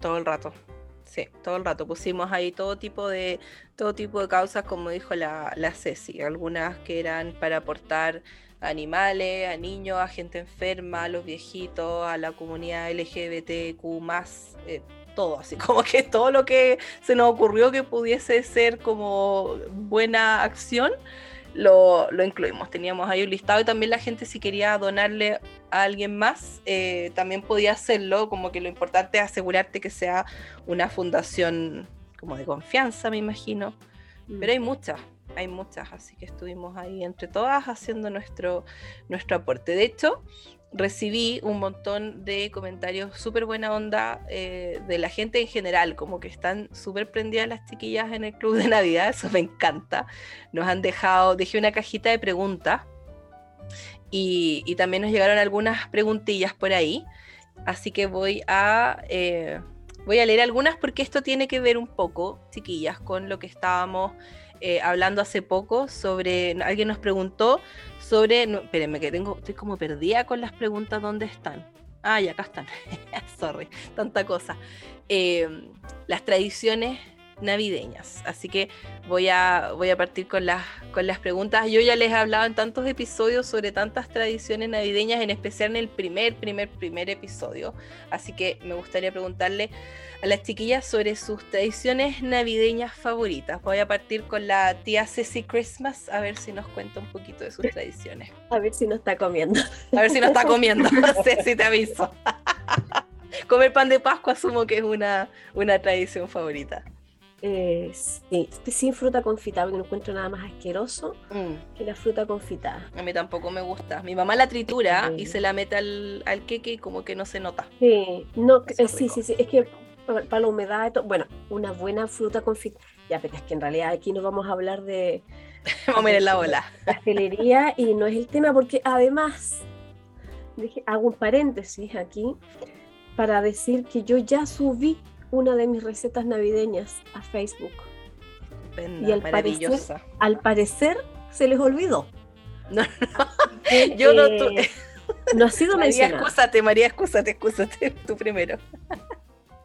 Todo el rato. Sí, todo el rato. Pusimos ahí todo tipo de todo tipo de causas, como dijo la, la Ceci, algunas que eran para aportar animales, a niños, a gente enferma, a los viejitos, a la comunidad LGBTQ, eh, todo, así [laughs] como que todo lo que se nos ocurrió que pudiese ser como buena acción, lo, incluimos. Teníamos ahí un listado y también la gente si quería donarle a alguien más, eh, también podía hacerlo, como que lo importante es asegurarte que sea una fundación como de confianza, me imagino. Mm. Pero hay muchas, hay muchas, así que estuvimos ahí entre todas haciendo nuestro, nuestro aporte. De hecho, recibí un montón de comentarios súper buena onda eh, de la gente en general, como que están súper prendidas las chiquillas en el club de Navidad, [laughs] eso me encanta. Nos han dejado, dejé una cajita de preguntas y, también nos llegaron algunas preguntillas por ahí, así que voy a... Eh, voy a leer algunas porque esto tiene que ver un poco, chiquillas, con lo que estábamos eh, hablando hace poco sobre, alguien nos preguntó sobre, no, espérenme que tengo, estoy como perdida con las preguntas, ¿dónde están? Ah, ya acá están, [laughs] sorry, tanta cosa. Em, las tradiciones navideñas. Así que voy a, voy a partir con las, con las preguntas. Yo ya les he hablado en tantos episodios sobre tantas tradiciones navideñas, en especial en el primer, primer, primer episodio. Así que me gustaría preguntarle a las chiquillas sobre sus tradiciones navideñas favoritas. Voy a partir con la tía Ceci Christmas a ver si nos cuenta un poquito de sus tradiciones. A ver si nos está comiendo. A ver si nos está [laughs] comiendo. [laughs] Ceci, te aviso. [laughs] Comer pan de Pascua asumo que es una, una tradición favorita. Eh, sí, sin fruta confitada, porque no encuentro nada más asqueroso mm. que la fruta confitada. A mí tampoco me gusta. Mi mamá la tritura y se la mete al, al queque y como que no se nota. Sí, no, eh, sí, sí, sí, es que para la humedad, bueno, una buena fruta confitada. Ya, pero es que en realidad aquí no vamos a hablar de... [laughs] vamos a en la ola. [laughs] Pastelería y no es el tema porque además, hago un paréntesis aquí para decir que yo ya subí una de mis recetas navideñas a Facebook. y al maravillosa. Parecer, al parecer se les olvidó. [laughs] No, no, yo no tuve. No ha sido [laughs] María, excúsate, María, excúsate, excúsate, tú primero.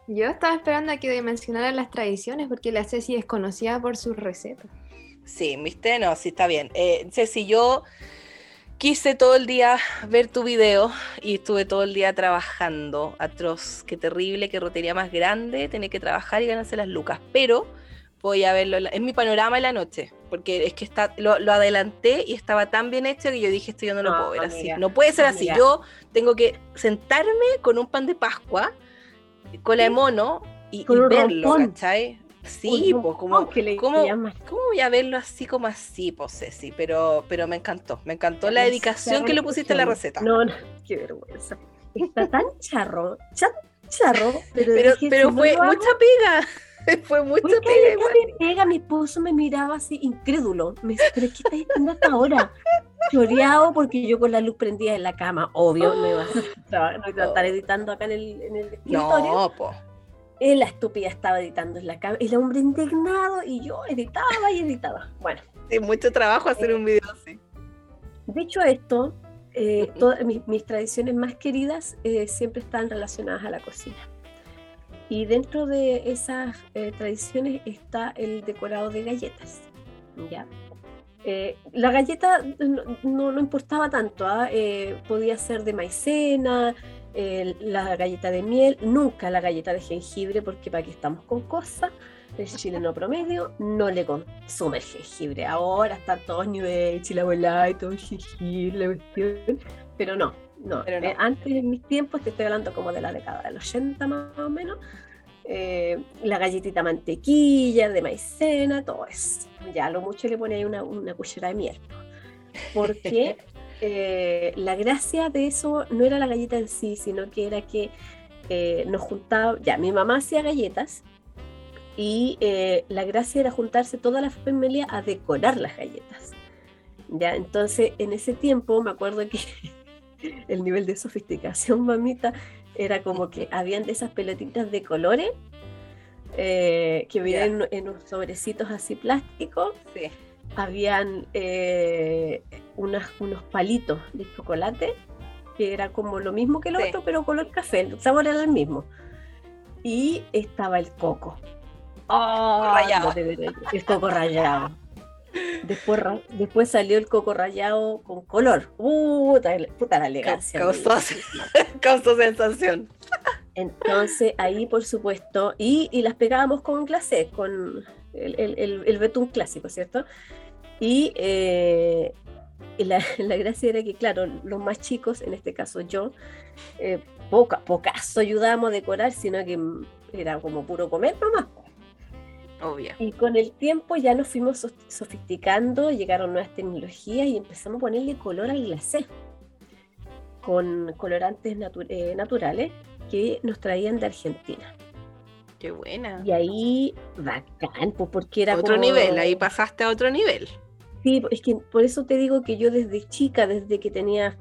Yo estaba esperando a que mencionaran las tradiciones porque la Ceci es conocida por sus recetas. Sí, viste, no, sí está bien. Eh, Ceci, yo quise todo el día ver tu video y estuve todo el día trabajando. Atroz, qué terrible, qué rotería más grande, tener que trabajar y ganarse las lucas. Pero voy a verlo, en mi panorama en la noche, porque es que está, lo, adelanté y estaba tan bien hecho que yo dije, esto yo no, lo puedo ver así. No puede ser así. Yo tengo que sentarme con un pan de Pascua cola de mono y, verlo, ¿cachai? Sí, pues como, ¿cómo, voy a verlo así como así, pues Ceci? Pero, pero me encantó, me encantó la dedicación que le pusiste a la receta. No, no, [laughs] qué vergüenza. está tan charro, charro, pero, pero, [laughs] fue mucha pega. Fue mucha pega. Me pega, mi esposo me miraba así incrédulo. Me dice, pero ¿qué estás haciendo hasta ahora? Choreado porque yo con la luz prendida en la cama, obvio, no [gasps] iba a, estar editando acá en el, en el escritorio. No, po. La estúpida estaba editando en la cama, el hombre indignado y yo editaba y editaba. Bueno. Sí, mucho trabajo hacer un video así. Dicho esto, eh, todas mis, tradiciones más queridas eh, siempre están relacionadas a la cocina. Y dentro de esas eh, tradiciones está el decorado de galletas. ¿ya? la galleta no, no, importaba tanto, ¿ah? podía ser de maicena, la galleta de miel, nunca la galleta de jengibre, porque para aquí estamos con cosas el chileno promedio no le consume el jengibre. Ahora está todo nivel, chila y todo el jengibre, la cuestión. Pero no, no. Eh, antes en mis tiempos, te estoy hablando como de la década del 80 más o menos, eh, la galletita mantequilla, de maicena, todo eso. Ya lo mucho le pone ahí una, una cuchara de miel. Porque [laughs] eh, la gracia de eso no era la galleta en sí, sino que era que nos juntaba, ya, mi mamá hacía galletas y eh, la gracia era juntarse toda la familia a decorar las galletas. ¿ya? Entonces, en ese tiempo me acuerdo que [laughs] el nivel de sofisticación, mamita, era como que habían de esas pelotitas de colores eh, que vienen en, unos sobrecitos así plásticos. Sí. Habían eh, unos palitos de chocolate, que era como lo mismo que el otro, pero color café, el sabor era el mismo. Y estaba el coco. Oh, rayado. el coco rayado. Después, después salió el coco rayado con color. Puta, puta la elegancia. Causó, [laughs] sensación. Entonces ahí, por supuesto, y, y las pegábamos con glacé, con el, el, el, betún clásico, ¿cierto? Y, eh, la, [laughs] la, gracia era que, claro, los más chicos, en este caso yo, eh, poca, pocaso ayudábamos a decorar, sino que era como puro comer nomás. Y con el tiempo ya nos fuimos sofisticando, llegaron nuevas tecnologías y empezamos a ponerle color al glacé con colorantes eh, naturales que nos traían de Argentina. Qué buena. Y ahí, bacán, pues porque era otro nivel, ahí pasaste a otro nivel. Sí, es que por eso te digo que yo desde chica, desde que tenía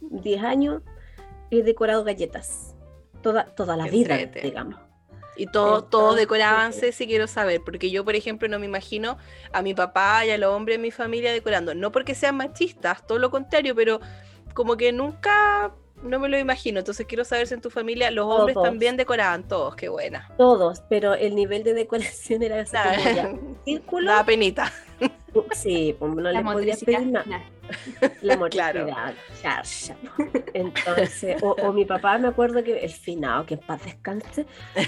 10 años, he decorado galletas. Toda, toda la vida, digamos. Y todo, todo decoraban, si quiero saber, porque yo, por ejemplo, no me imagino a mi papá y a los hombres de mi familia decorando. No porque sean machistas, todo lo contrario, pero como que nunca no me lo imagino. Entonces quiero saber si en tu familia los hombres también decoraban todos, qué buena. Todos, pero el nivel de decoración era así círculo. La penita. Sí, pues no le podía pedir nada. [laughs] La motricidad, Entonces, o, mi papá me acuerdo que el finado, que en paz descanse,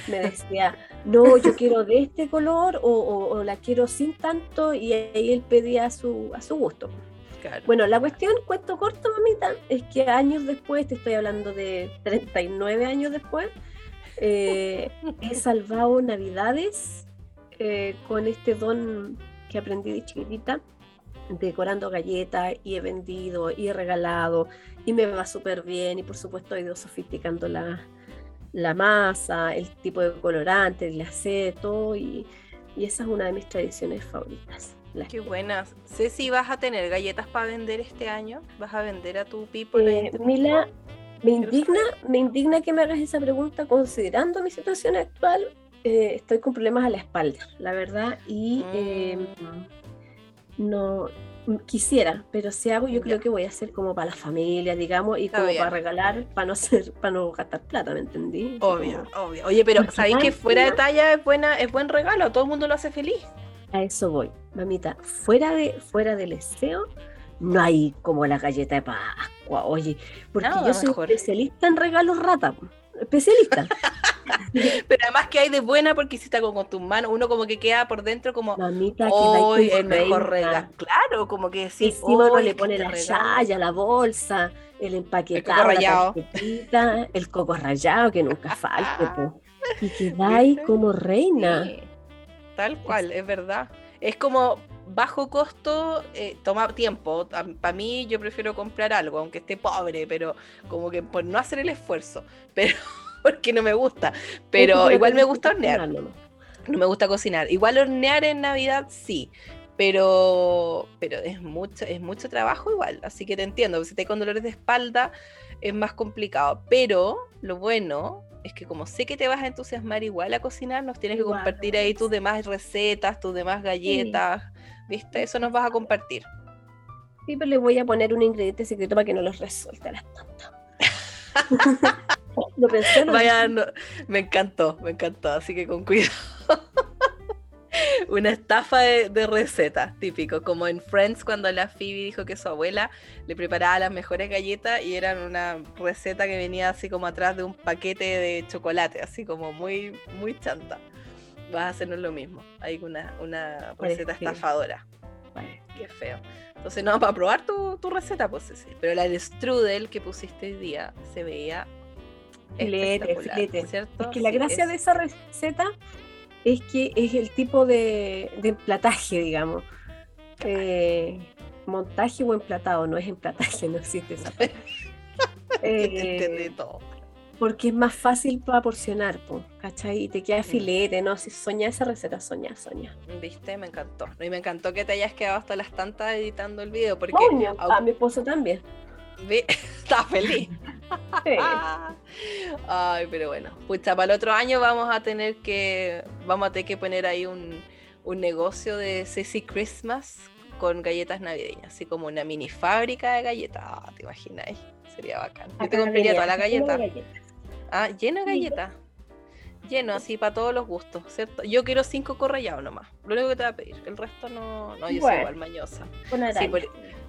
me decía, no, yo quiero de este color o, la quiero sin tanto, y ahí él pedía a su, a su gusto. Bueno, la cuestión, cuento corto, mamita, es que años después, te estoy hablando de 39 años después, eh, he salvado navidades eh, con este don que aprendí de chiquitita, decorando galletas y he vendido y he regalado y me va súper bien y por supuesto he ido sofisticando la, la masa, el tipo de colorante, el y, y esa es una de mis tradiciones favoritas. Qué buenas. Sé si vas a tener galletas para vender este año. ¿Vas a vender a tu people? Eh, Mila, me indigna, me indigna que me hagas esa pregunta considerando mi situación actual. Eh, estoy con problemas a la espalda, la verdad, y mm. no quisiera, pero si hago, yo creo que voy a hacer como para la familia, digamos, y como para regalar, para no ser, para no gastar plata, ¿me entendí? Obvio, obvio. Oye, pero ¿sabéis que fuera de talla es buena, es buen regalo? Todo el mundo lo hace feliz. A eso voy, mamita. Fuera de, fuera del deseo, no hay como la galleta de Pascua, oye, porque yo soy especialista en regalos rata, especialista. [laughs] [laughs] Pero además que hay de buena porque hiciste algo con tus manos, uno como que queda por dentro como, mamita, hoy el mejor regalo. Claro, como que sí. Encima uno le pone la chaya, la bolsa, el empaquetado, el coco el coco rayado que nunca falta. y que va ahí como reina. Tal cual, es verdad. Es como bajo costo eh, toma tiempo. Para mí yo prefiero comprar algo, aunque esté pobre, pero como que por no hacer el esfuerzo, [laughs] pero porque no me gusta. Pero igual me gusta hornear. No me gusta cocinar. Igual hornear en Navidad sí, pero, pero es, mucho, es mucho trabajo igual, así que te entiendo, si te con dolores de espalda es más complicado, pero lo bueno es que como sé que te vas a entusiasmar igual a cocinar, nos tienes que compartir ahí tus demás recetas, tus demás galletas, ¿viste? Eso nos vas a compartir. Sí, pero le voy a poner un ingrediente secreto para que no los resuelte las tontas. [laughs] lo pensé, Vaya, me encantó, me encantó, así que con cuidado. [laughs] una estafa de, recetas, típico, como en Friends cuando la Phoebe dijo que su abuela le preparaba las mejores galletas y eran una receta que venía así como atrás de un paquete de chocolate, así como muy, muy chanta. Vas a hacernos lo mismo, hay una, una receta estafadora. Qué feo. Entonces, no, para probar tu, receta, pues sí. Pero la del strudel que pusiste hoy día se veía filete, filete. ¿cierto? Es que la gracia de esa receta es que es el tipo de, de emplataje, digamos. Eh, montaje o emplatado, no es emplataje, [laughs] no existe esa eh, todo. Porque es más fácil para porcionar, ¿cachai? Y te queda mm. filete, ¿no? Si soña esa receta, soña, soña. Viste, me encantó. Y me encantó que te hayas quedado hasta las tantas editando el video. Porque a mi esposo también. [laughs] Está feliz. [laughs] Ay, pero bueno. Pucha, para el otro año vamos a tener que. Vamos a tener que poner ahí un, un negocio de Ceci Christmas con galletas navideñas, así como una mini fábrica de galletas. Ah, ¿Te imagináis? Sería bacán. Yo te compraría toda la galleta. Ah, lleno de galletas. Lleno, así para todos los gustos, ¿cierto? Yo quiero cinco correllados nomás. Lo único que te voy a pedir. El resto no, no yo soy igual mañosa.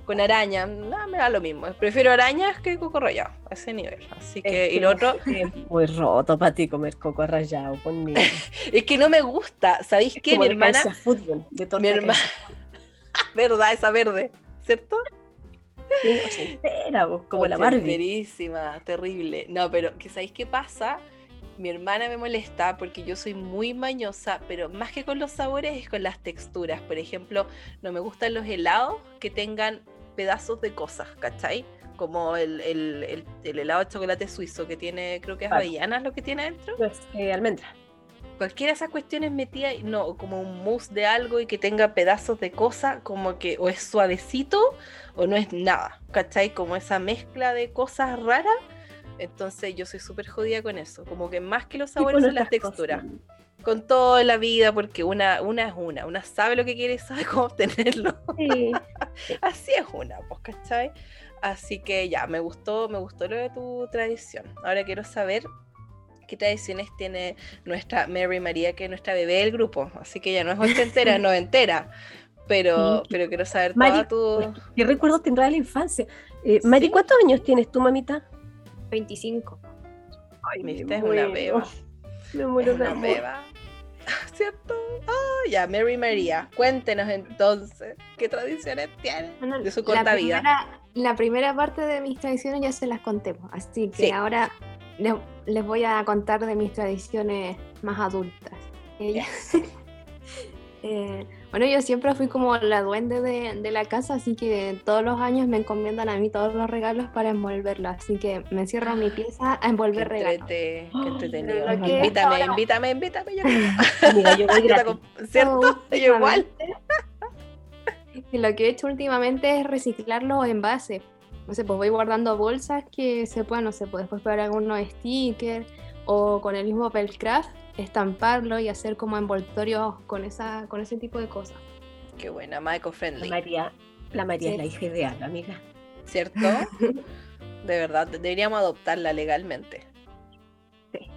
Con araña, no, me da lo mismo. Prefiero arañas que coco rallado, a ese nivel. Así que, y lo otro. Es muy roto para ti comer coco rallado conmigo. [laughs] es que no me gusta. ¿Sabéis qué? Mi hermana. Fútbol, de mi hermana. [laughs] ¿Verdad? Esa verde, ¿cierto? Sí, entera, como la Barbie. terrible. No, pero que ¿sabéis qué pasa? mi hermana me molesta porque yo soy muy mañosa, pero más que con los sabores es con las texturas. Por ejemplo, no me gustan los helados que tengan pedazos de cosas, ¿cachai? Como el, helado de chocolate suizo que tiene, creo que es avellanas lo que tiene adentro. Pues, eh, almendra. Cualquiera de esas cuestiones metidas, no, como un mousse de algo y que tenga pedazos de cosas, como que o es suavecito o no es nada, ¿cachai? Como esa mezcla de cosas raras entonces yo soy súper jodida con eso. Como que más que los sabores son las texturas. Con toda la vida, porque una, una es una. Una sabe lo que quiere y sabe cómo obtenerlo. [laughs] Así es una, pues, ¿cachai? Así que ya, me gustó, me gustó lo de tu tradición. Ahora quiero saber qué tradiciones tiene nuestra Mary María, que es nuestra bebé del grupo. Así que ya no es ochentera, es [laughs] noventera. Pero, pero quiero saber Mari, tu. ¿Qué recuerdo tendrá de la infancia? Eh, Mari, ¿cuántos años tienes tú, mamita? 25. Ay, viste, es una beba. Me muero de una beba. [laughs] ¿Cierto? Oh, ya, Mary María, cuéntenos entonces, ¿qué tradiciones tiene de su corta la vida? Primera, la primera parte de mis tradiciones ya se las conté, así que ahora les, voy a contar de mis tradiciones más adultas. [laughs] eh, bueno, yo siempre fui como la duende de, la casa, así que todos los años me encomiendan a mí todos los regalos para envolverlos. Así que me encierro en mi pieza a envolver regalos. Qué entretenido. invítame, invítame, invítame, Yo, [laughs] yo [laughs] ¿Cierto? yo [laughs] igual. Y lo que he hecho últimamente es reciclar los envases. No sé, pues voy guardando bolsas que se puedan, no sé, pues después pegar algunos stickers o con el mismo Pelcraft estamparlo y hacer como envoltorios con, esa, con ese tipo de cosas. Qué buena, más eco-friendly. La María, la María es la hija ideal, amiga. ¿Cierto? [laughs] de verdad, deberíamos adoptarla legalmente. Sí.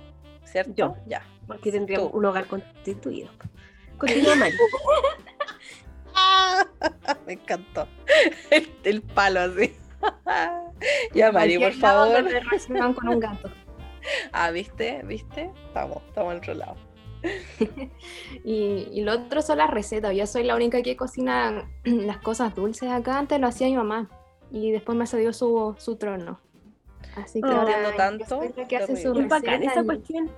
¿Cierto? Yo. Ya. Porque tendríamos un hogar constituido. Continúa, María. [laughs] Me encantó. El, palo así. [laughs] ya, Mari, por favor. con un gato. Ah, ¿viste? ¿Viste? Estamos, estamos al otro lado. [laughs] y, lo otro son las recetas. Yo soy la única que cocina [clears throat] las cosas dulces acá. Antes lo hacía mi mamá. Y después me cedió su, su trono. Así que ahora tanto. que hace su esa cuestión.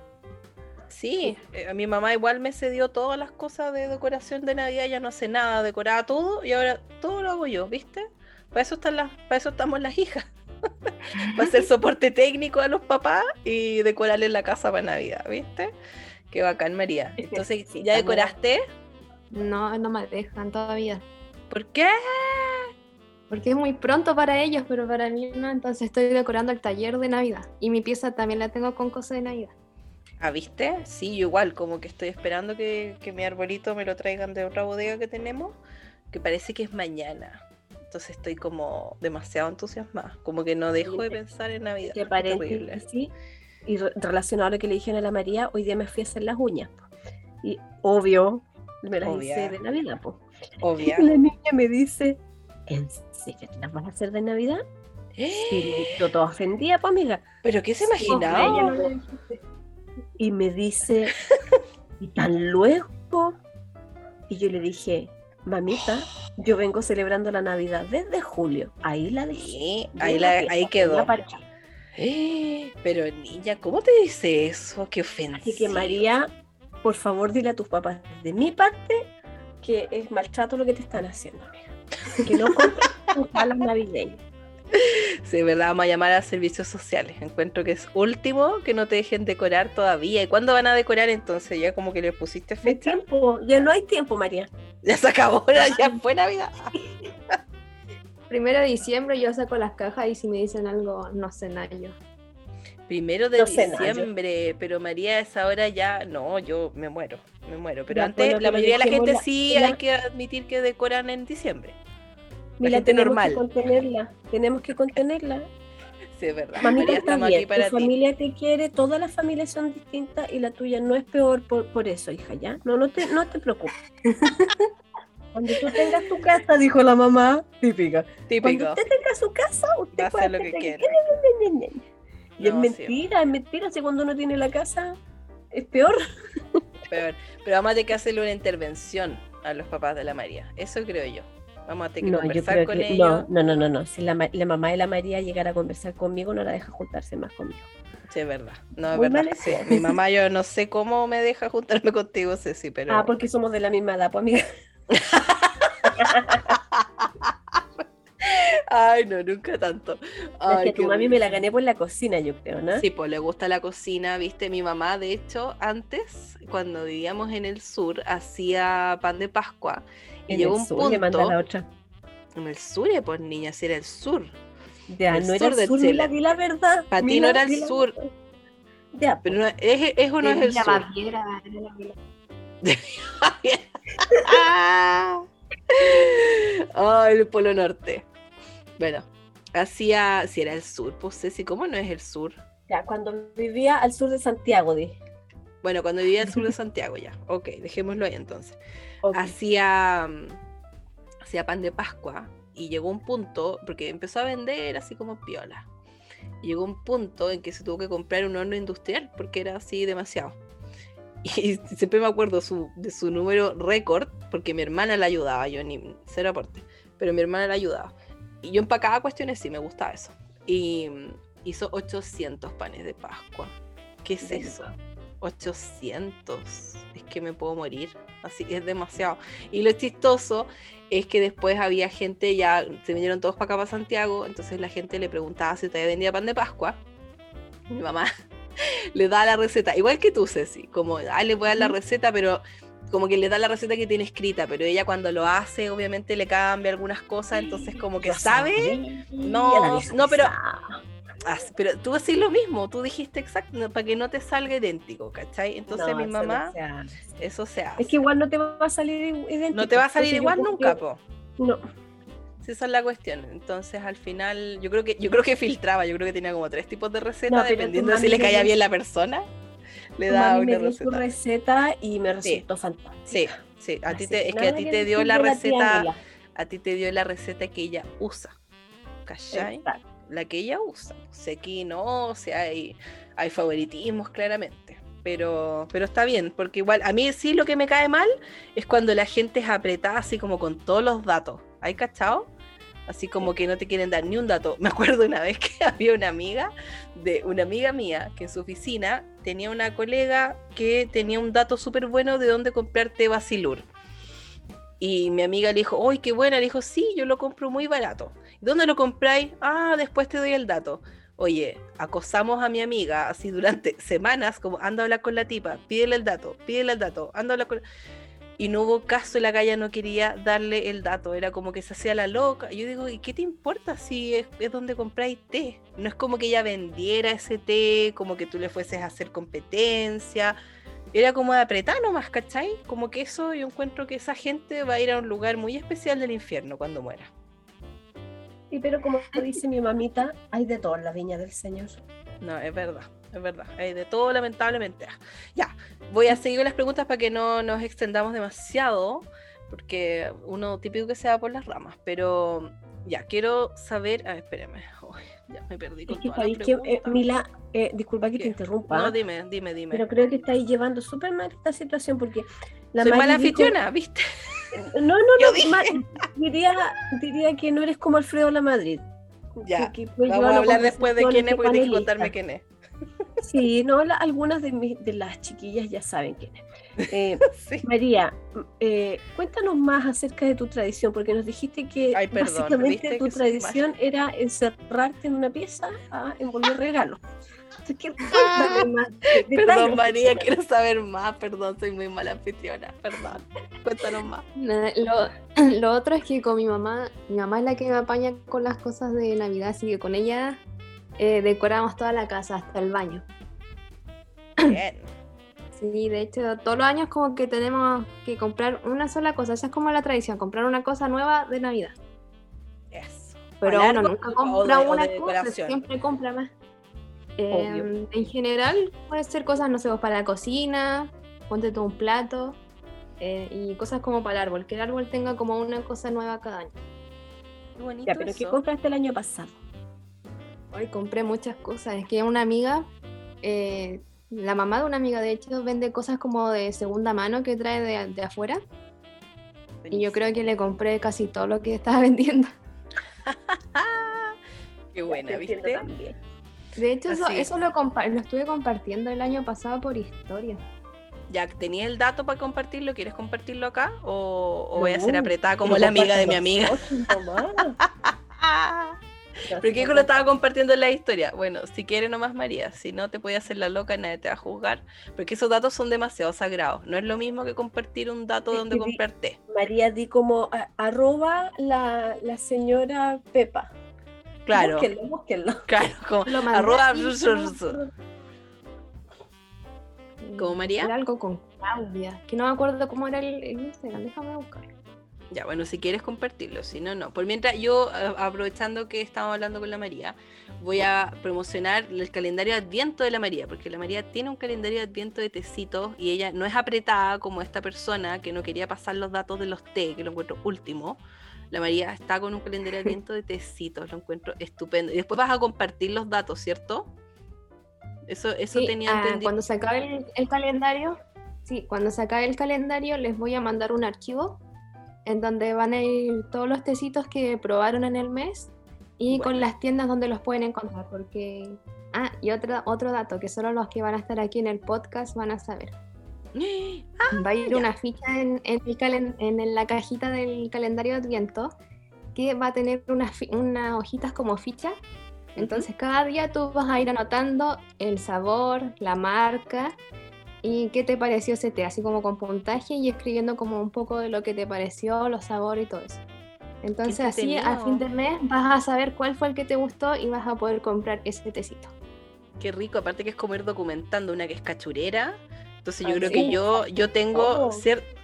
Sí, eh, a mi mamá igual me cedió todas las cosas de decoración de Navidad, ya no sé nada, decoraba todo y ahora todo lo hago yo, ¿viste? Para eso, están las, para eso estamos las hijas. Para hacer soporte técnico a los papás y decorarles la casa para Navidad, ¿viste? Qué bacán, María. Entonces, ¿ya decoraste? No, no me dejan todavía. ¿Por qué? Porque es muy pronto para ellos, pero para mí no. Entonces estoy decorando el taller de Navidad. Y mi pieza también la tengo con cosas de Navidad. ¿Ah, viste? Sí, yo igual, como que estoy esperando que, que mi arbolito me lo traigan de otra bodega que tenemos, que parece que es mañana. Entonces estoy como demasiado entusiasmada, como que no dejo de pensar en Navidad. Que parece sí. Y relacionado a lo que le dijeron a la María, hoy día me fui a hacer las uñas. Y obvio, me las hice de Navidad. Po. Obvio. Y la niña me dice, ¿en serio te las vas a hacer de Navidad? Sí, [gasps] yo toda ofendida, pues amiga. ¿Pero qué se imaginaba? y me dice, [laughs] ¿y tan luego? Y yo le dije, mamita, yo vengo celebrando la Navidad desde julio. Ahí la dejé. ahí, la, ahí quedó. pero niña, ¿cómo te dice eso? Qué ofensiva. Así que María, por favor dile a tus papás de mi parte que es maltrato lo que te están haciendo, Que no [laughs] compren tus palas navideñas. [laughs] Sí, verdad, vamos a llamar a servicios sociales. Encuentro que es último que no te dejen decorar todavía. ¿Y cuándo van a decorar entonces? Ya como que le pusiste fecha. Tiempo. Ya no hay tiempo, María. [laughs] Ya se acabó, ya [laughs] fue Navidad. Primero de diciembre yo saco las cajas y si me dicen algo, no sé nada yo. Primero de diciembre, pero María, esa hora ya, no, yo me muero, me muero. Pero antes, la mayoría de la gente sí hay que admitir que decoran en diciembre. Gente tenemos normal. que contenerla, tenemos que contenerla. Sí, es verdad. María, estamos aquí para tu familia te quiere, todas las familias son distintas y la tuya no es peor por, por eso, hija, ¿ya? No, no te, no te preocupes. [laughs] Cuando tú tengas tu casa, dijo la mamá, típica. Típico. Cuando usted tenga su casa, usted Va a hacer lo que quiera. Y es mentira, es mentira, si cuando uno tiene la casa es peor. Peor. Pero vamos a tener que hacerle una intervención a los papás de la María. Eso creo yo. Vamos a tener que conversar con ellos. No, no, no, no. Si la, mamá de la María llegara a conversar conmigo, no la deja juntarse más conmigo. Sí, es verdad. No, es verdad. Mi mamá, yo no sé cómo me deja juntarme contigo, Ceci, pero. Ah, porque somos de la misma edad, pues amiga. [laughs] Ay, no, nunca tanto. Ay, es que tu mami me la gané por la cocina, yo creo, ¿no? Sí, pues le gusta la cocina, viste. Mi mamá, de hecho, antes, cuando vivíamos en el sur, hacía pan de Pascua y llegó un punto. la otra. En el sur, pues niña, si era el sur. Ya, no era el sur, mira, la verdad. Para ti no era el sur. Ya, pero no, es, es o no es el sur. Baviera, [laughs] ah, el Polo Norte. Bueno, hacía, si era el sur, pues Ceci, ¿cómo no es el sur? Ya, cuando vivía al sur de Santiago, dije. Bueno, cuando vivía al [laughs] sur de Santiago, ya. Ok, dejémoslo ahí entonces hacía, mm, hacía pan de Pascua y llegó un punto, porque empezó a vender así como piola. Y llegó un punto en que se tuvo que comprar un horno industrial porque era así demasiado. [laughs] Y siempre me acuerdo de su número récord porque mi hermana la ayudaba, yo ni cero aporte, pero mi hermana la ayudaba. Y yo empacaba cuestiones, sí, me gustaba eso. Y mm, hizo 800 panes de Pascua. ¿Qué es eso? 800. Es que me puedo morir. Así es demasiado. Y lo chistoso es que después había gente, ya se vinieron todos para acá, para Santiago. Entonces la gente le preguntaba si todavía vendía pan de Pascua. Mi mamá [laughs] le da la receta. Igual que tú, Ceci. Como, ah, le voy a dar la receta, pero como que le da la receta que tiene escrita, pero ella cuando lo hace, obviamente le cambia algunas cosas, entonces como que sabe. No, no, pero pero tú decís lo mismo, tú dijiste exacto, para que no te salga idéntico, ¿cachai? Entonces mi mamá, eso se hace. Es que igual no te va a salir idéntico. No te va a salir igual nunca, po. No. esa es la cuestión. Entonces al final, yo creo que, yo creo que filtraba, yo creo que tenía como tres tipos de recetas, dependiendo de si le caía bien la persona. Le daba una receta. receta y me resultó fantástica. Sí, sí. A ti te, es que a ti te dio la receta, a ti te dio la receta que ella usa. ¿Cachai? Exacto la que ella usa. Sé que no, o sea, hay, hay favoritismos claramente. Pero, pero está bien, porque igual a mí sí lo que me cae mal es cuando la gente es apretada así como con todos los datos. ¿Hay cachado? Así como que no te quieren dar ni un dato. [laughs] Me acuerdo una vez que [laughs] había una amiga de una amiga mía que en su oficina tenía una colega que tenía un dato súper bueno de dónde comprar té Basilur. Y mi amiga le dijo, ¡ay, qué buena! Le dijo, sí, yo lo compro muy barato. ¿Dónde lo compráis? Ah, después te doy el dato. Oye, acosamos a mi amiga así durante [laughs] semanas, como anda a hablar con la tipa, pídele el dato, pídele el dato, anda a hablar con y no hubo caso y la calle no quería darle el dato, era como que se hacía la loca. yo digo, ¿y qué te importa si es, donde compráis té? No es como que ella vendiera ese té, como que tú le fueses a hacer competencia. Era como de apretar nomás, ¿cachai? Como que eso yo encuentro que esa gente va a ir a un lugar muy especial del infierno cuando muera. Sí, pero como dice mi mamita, hay de todo en la viña del Señor. No, es verdad es verdad. Hay de todo, lamentablemente. Ya, voy a seguir con las preguntas para que no nos extendamos demasiado, porque uno típico que se va por las ramas, pero ya, quiero saber. A ver, espérame. [laughs] ya me perdí con es que, que eh, Mila, eh, disculpa que te interrumpa. No, dime, dime, dime. Pero creo que estáis llevando súper mal esta situación porque la Soy mala anfitriona, ¿viste? [laughs] No, no, [laughs] no. diría, diría que no eres como Alfredo La Madrid. Ya, vamos a hablar después de quién es, porque tienes que contarme quién es. Sí, no, algunas de, de, las chiquillas ya saben quién es. Eh, [laughs] María, eh, cuéntanos más acerca de tu tradición, porque nos dijiste que básicamente tu tradición era encerrarte en una pieza a envolver regalos. [laughs] perdón, María, quiero saber más. Perdón, soy muy mala anfitriona. Perdón. Cuéntanos más. Lo, [clears throat] lo, otro es que con mi mamá, mi mamá es la que me apaña con las cosas de Navidad, así que con ella eh, decoramos toda la casa, hasta el baño. Bien. Sí, de hecho, todos los años como que tenemos que comprar una sola cosa. Esa es como la tradición, comprar una cosa nueva de Navidad. Eso. Pero uno nunca compra una cosa, siempre compra más. Em, en general puede ser cosas, no sé, para la cocina, ponte todo un plato eh, y cosas como para el árbol, que el árbol tenga como una cosa nueva cada año. Qué bonito ya, pero ¿qué compraste el año pasado? Hoy compré muchas cosas. Es que una amiga, eh, la mamá de una amiga de hecho, vende cosas como de segunda mano que trae de, afuera. Y yo creo que le compré casi todo lo que estaba [laughs] vendiendo. [laughs] Qué buena, ¿viste? De hecho, eso, lo, lo estuve compartiendo el año pasado por historia. Ya, ¿tenías el dato para compartirlo? ¿Quieres compartirlo acá? ¿O, voy a ser apretada como la amiga de mi amiga? [laughs] ¿Pero qué lo estaba compartiendo en la historia? Bueno, si quiere nomás María, si no te puede hacer la loca, nadie te va a juzgar, porque esos datos son demasiado sagrados. No es lo mismo que compartir un dato donde comprarte. María, di como arroba la, la, señora Pepa. Claro. Búsquenlo, búsquenlo. [laughs] Claro, como arroba... ¿Cómo María? Era algo con Claudia, que no me acuerdo cómo era el, el Instagram, déjame buscarlo. Ya, bueno, si quieres compartirlo, si no, no. Por mientras, yo, aprovechando que estamos hablando con la María, voy a promocionar el calendario de Adviento de la María, porque la María tiene un calendario de Adviento de tecitos y ella no es apretada como esta persona que no quería pasar los datos de los té, que lo encuentro último. La María está con un calendario de Adviento de tecitos, lo encuentro estupendo. Y después vas a compartir los datos, ¿cierto? Eso, eso tenía ah, entendido. Cuando se acabe el calendario, sí, cuando se acabe el calendario les voy a mandar un archivo en donde van a ir todos los tecitos que probaron en el mes y con las tiendas donde los pueden encontrar, porque... Ah, y otro, otro dato, que solo los que van a estar aquí en el podcast van a saber. Ah, [gasps] va a ir una ficha en, en, en, la cajita del calendario de Adviento que va a tener unas, unas hojitas como ficha. Entonces cada día tú vas a ir anotando el sabor, la marca ¿Y qué te pareció ese té? Así como con puntaje y escribiendo como un poco de lo que te pareció, los sabores y todo eso. Entonces así a fin de mes vas a saber cuál fue el que te gustó y vas a poder comprar ese tecito. Qué rico, aparte que es como ir documentando una que es cachurera. Entonces yo creo que yo, yo tengo oh. cierto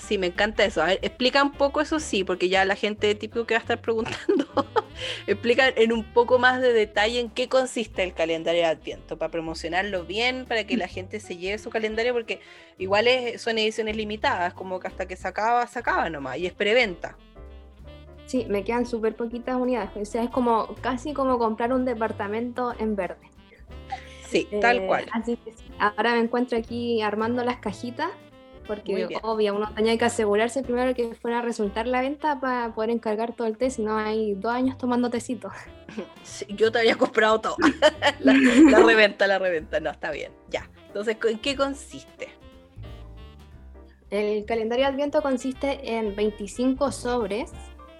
Sí, me encanta eso. A ver, explica un poco eso sí, porque ya la gente típico que va a estar preguntando, [laughs] explica en un poco más de detalle en qué consiste el calendario de Adviento, para promocionarlo bien, para que la gente se lleve su calendario, porque igual son ediciones limitadas, como que hasta que se acaba, se acaba nomás, y es preventa. Sí, me quedan súper poquitas unidades, o sea, es como casi como comprar un departamento en verde. Sí, tal eh, cual. Así que ahora me encuentro aquí armando las cajitas porque obvio, uno tenía que asegurarse primero que fuera a resultar la venta para poder encargar todo el té, si no hay dos años tomando tecito. [laughs] yo te había comprado todo. [laughs] la, [laughs] reventa, la reventa, no, está bien, ya. Entonces, ¿en qué consiste? El calendario de Adviento consiste en 25 sobres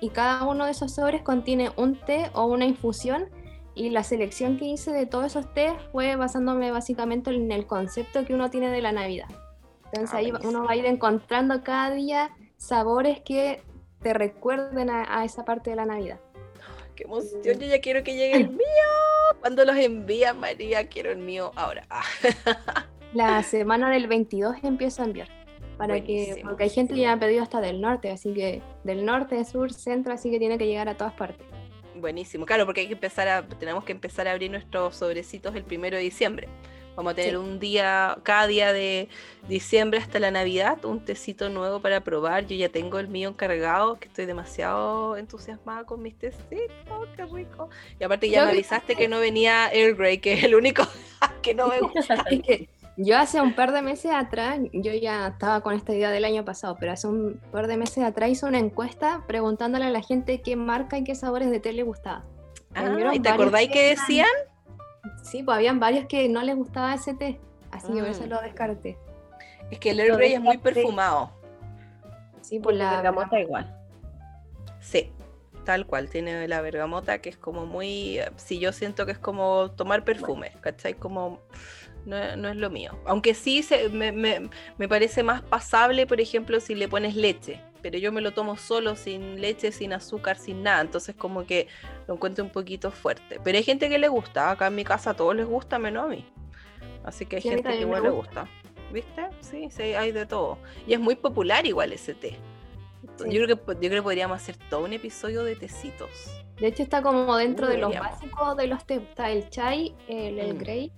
y cada uno de esos sobres contiene un té o una infusión y la selección que hice de todos esos tés fue basándome básicamente en el concepto que uno tiene de la Navidad. Entonces ah, ahí uno va a ir encontrando cada día sabores que te recuerden a, esa parte de la Navidad. [gasps] ¡Qué emoción! Yo ya quiero que llegue el [laughs] mío. Cuando los envía María, quiero el mío ahora. [laughs] la semana del 22 empiezo a enviar. Para que, porque hay gente que ya ha pedido hasta del norte, así que del norte, sur, centro, así que tiene que llegar a todas partes. Buenísimo, claro, porque hay que empezar a, tenemos que empezar a abrir nuestros sobrecitos el primero de diciembre. Vamos a tener un día, cada día de diciembre hasta la Navidad, un tecito nuevo para probar. Yo ya tengo el mío encargado, que estoy demasiado entusiasmada con mis tecitos, qué rico. Y aparte ya me avisaste que no venía Earl Grey, que es el único [laughs] que no me [laughs] gusta. yo hace un par de meses atrás, yo ya estaba con esta idea del año pasado, pero hace un par de meses atrás hice una encuesta preguntándole a la gente qué marca y qué sabores de té le gustaba. Ah, ¿Y te acordáis que decían? Sí, pues habían varios que no les gustaba ese té, así que por eso mm. lo descarté. Es que el Earl Grey es muy perfumado. Sí, por la bergamota igual. Sí, tal cual. Tiene la bergamota que es como muy. Sí, yo siento que es como tomar perfume, ¿cachai? Como. No, es lo mío. Aunque sí se, me, me, parece más pasable, por ejemplo, si le pones leche pero yo me lo tomo solo, sin leche, sin azúcar, sin nada, entonces como que lo encuentro un poquito fuerte. Pero hay gente que le gusta, acá en mi casa a todos les gusta, menos a mí. Así que hay gente que igual le gusta. ¿Viste? Sí, sí, hay de todo. Y es muy popular igual ese té. Yo, creo que, yo creo que podríamos hacer todo un episodio de tecitos. De hecho está como dentro de los básicos de los té. Está el chai, el, mm. grey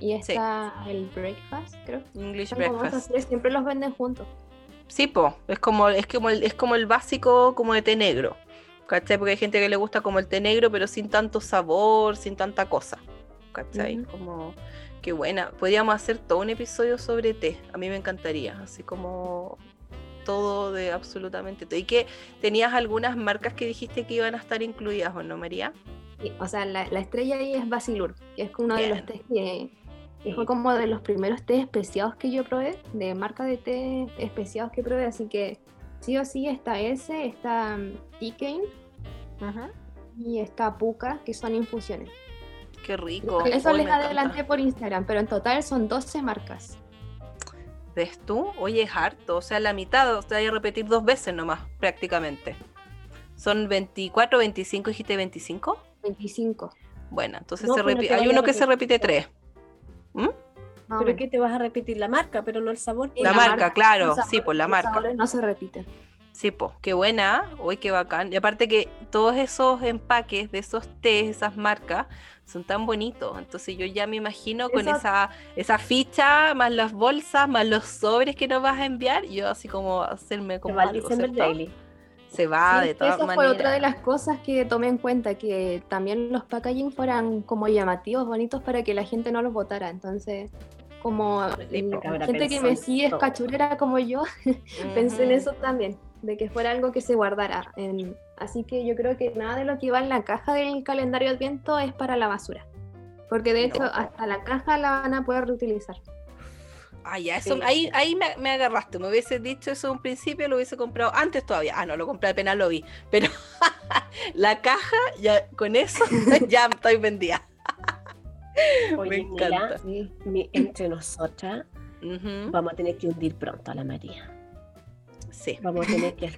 y está el breakfast, creo. English breakfast. siempre los venden juntos. Sí, po, es como, es como el, es como el básico como de té negro. ¿Cachai? Porque hay gente que le gusta como el té negro, pero sin tanto sabor, sin tanta cosa. ¿Cachai? Como, qué buena. Podríamos hacer todo un episodio sobre té. A mí me encantaría. Así como todo de absolutamente todo. ¿Y que tenías algunas marcas que dijiste que iban a estar incluidas o no, María? Sí, o sea, la, estrella ahí es Basilur, que es uno de los tés que, fue como de los primeros té especiados que yo probé, de marca de té especiados que probé, así que sí o sí está ese, está Ticane um, y está Puka, que son infusiones. Qué rico. Eso les adelanté por Instagram, pero en total son 12 marcas. ¿Ves tú? Oye, es harto, o sea, la mitad, o sea, hay que repetir dos veces nomás, prácticamente. Son 24, 25, dijiste 25? 25. Bueno, entonces se pues hay uno que se repite tres. ¿Mm? pero que te vas a repetir la marca, pero no el sabor. La, marca, claro, sí, pues la marca. No se repite. Sí, pues, qué buena, uy, qué bacán. Y aparte que todos esos empaques de esos tés, esas marcas, son tan bonitos. Entonces yo ya me imagino con esa, esa ficha, más las bolsas, más los sobres que nos vas a enviar, yo así como hacerme como algo, se va de todas maneras. Eso fue otra de las cosas que tomé en cuenta, que también los packaging fueran como llamativos, bonitos para que la gente no los votara. Entonces, como la gente que me sigue es cachurera como yo, [laughs] pensé en eso también, de que fuera algo que se guardara. así que yo creo que nada de lo que iba en la caja del calendario Adviento es para la basura. Porque de hecho hasta la caja la van a poder reutilizar. Ah, ya, eso, ahí, ahí me, agarraste. Me hubiese dicho eso en un principio, lo hubiese comprado antes todavía. Ah, no, lo compré apenas lo vi. Pero [laughs] la caja, ya con eso, [laughs] ya estoy vendida. [laughs] me encanta. entre nosotras, vamos a tener que hundir pronto a la María. Sí. Vamos a tener que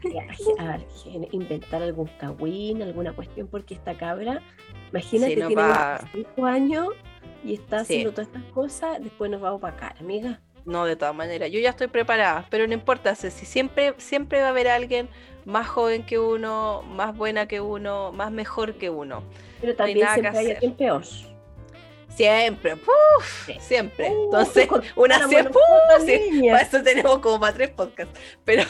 inventar algún cagüín, alguna cuestión, porque esta cabra, imagínate, tiene va... 5 años y está haciendo todas estas cosas, después nos va a opacar, amiga. No, de todas maneras, yo ya estoy preparada, pero no importa, si siempre, siempre va a haber alguien más joven que uno, más buena que uno, más mejor que uno. Pero también siempre hay alguien peor. Siempre, siempre. Entonces, una siempre, para eso tenemos como para tres podcasts. Pero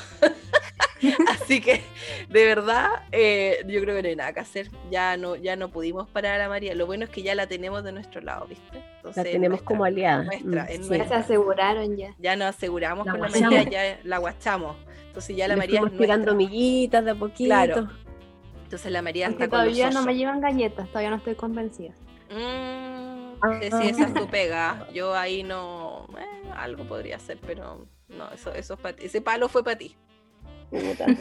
[laughs] Así que, de verdad, eh, yo creo que no hay nada que hacer. Ya no, ya no pudimos parar a María. Lo bueno es que ya la tenemos de nuestro lado, ¿viste? la tenemos como aliada. Nuestra, mm, Ya se aseguraron ya. Ya nos aseguramos con la María, ya la guachamos. Entonces ya la María es tirando miguitas de a poquito. Claro. Entonces la María está todavía no me llevan galletas, todavía no estoy convencida. Mm, ah. sí, esa es tu pega. Yo ahí no, eh, algo podría ser, pero no, eso, eso ese palo fue para ti.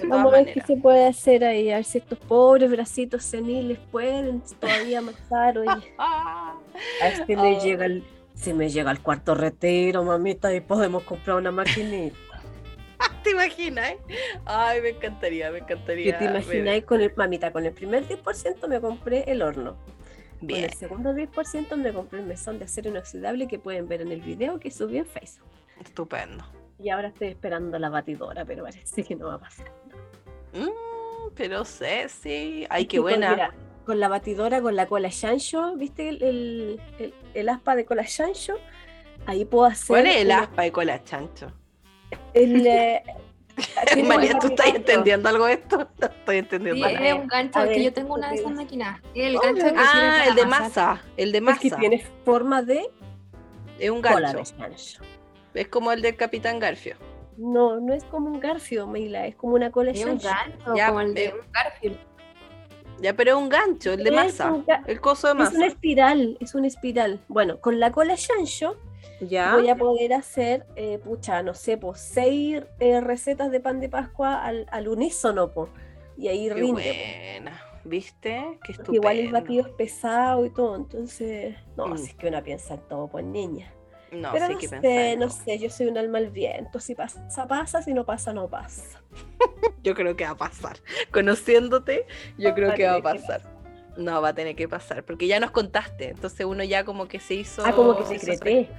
Vamos a ver qué se puede hacer ahí, a ver si estos pobres bracitos seniles pueden todavía amasar. Oye. [laughs] a este me oh. llega el, si me llega el cuarto retiro, mamita, y podemos comprar una maquinita. [laughs] ¿Te imaginas? Ay, me encantaría, me encantaría. ¿Te imaginas con el, mamita, con el primer 10% me compré el horno. Bien. Con el segundo 10% me compré el mesón de acero inoxidable que pueden ver en el video que subí en Facebook. Estupendo. Y ahora estoy esperando la batidora, pero parece que no va a pasar. Mm, pero sé, sí. Ay, qué buena. Con, la batidora, con la cola chancho, ¿viste el, el, aspa de cola chancho? Ahí puedo hacer. ¿Cuál es el aspa de cola chancho? El, eh, [laughs] [laughs] María, ¿tú estás entendiendo algo de esto? [laughs] No estoy entendiendo sí, Es un gancho, que yo tengo una de esas máquinas. El gancho que ah, el de masa. El de masa. Es que tiene forma de. Es un gancho. Es como el del Capitán Garfio. No, no es como un Garfio, Mila, es como una cola Es un gancho, ya, como el de un Garfio. Ya, pero es un gancho, el de masa. El coso de masa. Es una espiral, es una espiral. Bueno, con la cola chancho ya. voy a poder hacer, eh, pucha, no sé, pues seis eh, recetas de pan de Pascua al, al unísono, po. Y ahí Qué Buena. ¿Viste? Qué estupendo. Igual el batido es pesado y todo, entonces, no, mm. así es que una piensa en todo, pues niña. No, Pero no sé, no sé, yo soy un alma al viento. Si pasa, pasa, si no pasa, no pasa. [laughs] yo creo que va a pasar. Conociéndote, yo creo que va a pasar. No, va a tener que pasar, porque ya nos contaste, entonces uno ya como que se hizo... Ah, como que secreté.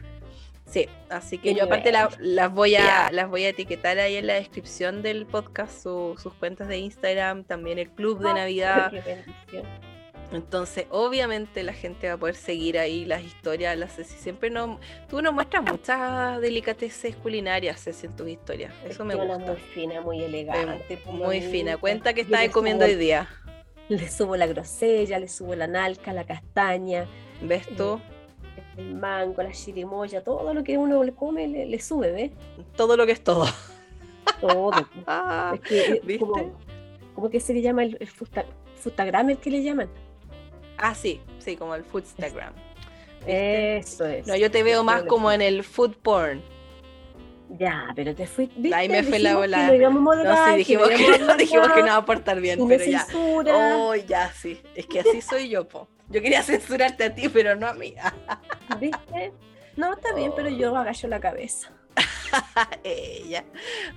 Sí, así que yo aparte las voy a las voy a etiquetar ahí en la descripción del podcast sus cuentas de Instagram, también el club de ah, Navidad. Entonces, obviamente la gente va a poder seguir ahí las historias, las Ceci. Siempre no, tú nos muestras muchas delicateces culinarias, Ceci, en tus historias. Eso me gusta. Muy fina, muy elegante. Muy, fina. Cuenta que estás comiendo hoy día. Le subo la grosella, le subo la nalca, la castaña. ¿Ves tú? Eh, el mango, la chirimoya, todo lo que uno le come le, sube, ¿ves? Todo lo que es todo. Todo. [laughs] es que, ¿Viste? Como, que se le llama el, el el que le llaman. Ah, sí, sí, como el Foodstagram. Eso es. No, yo te veo más como en el food porn. Ya, pero te fui. Ahí me fue la bola. No, sí, [laughs] dijimos, que, dijimos que no va a portar bien, pero ya. Oh, ya, sí. Es que así soy yo, po. Yo quería [laughs] censurarte a ti, pero no a mí. [laughs] ¿Viste? No, está bien, pero yo agacho la cabeza. [laughs] ella.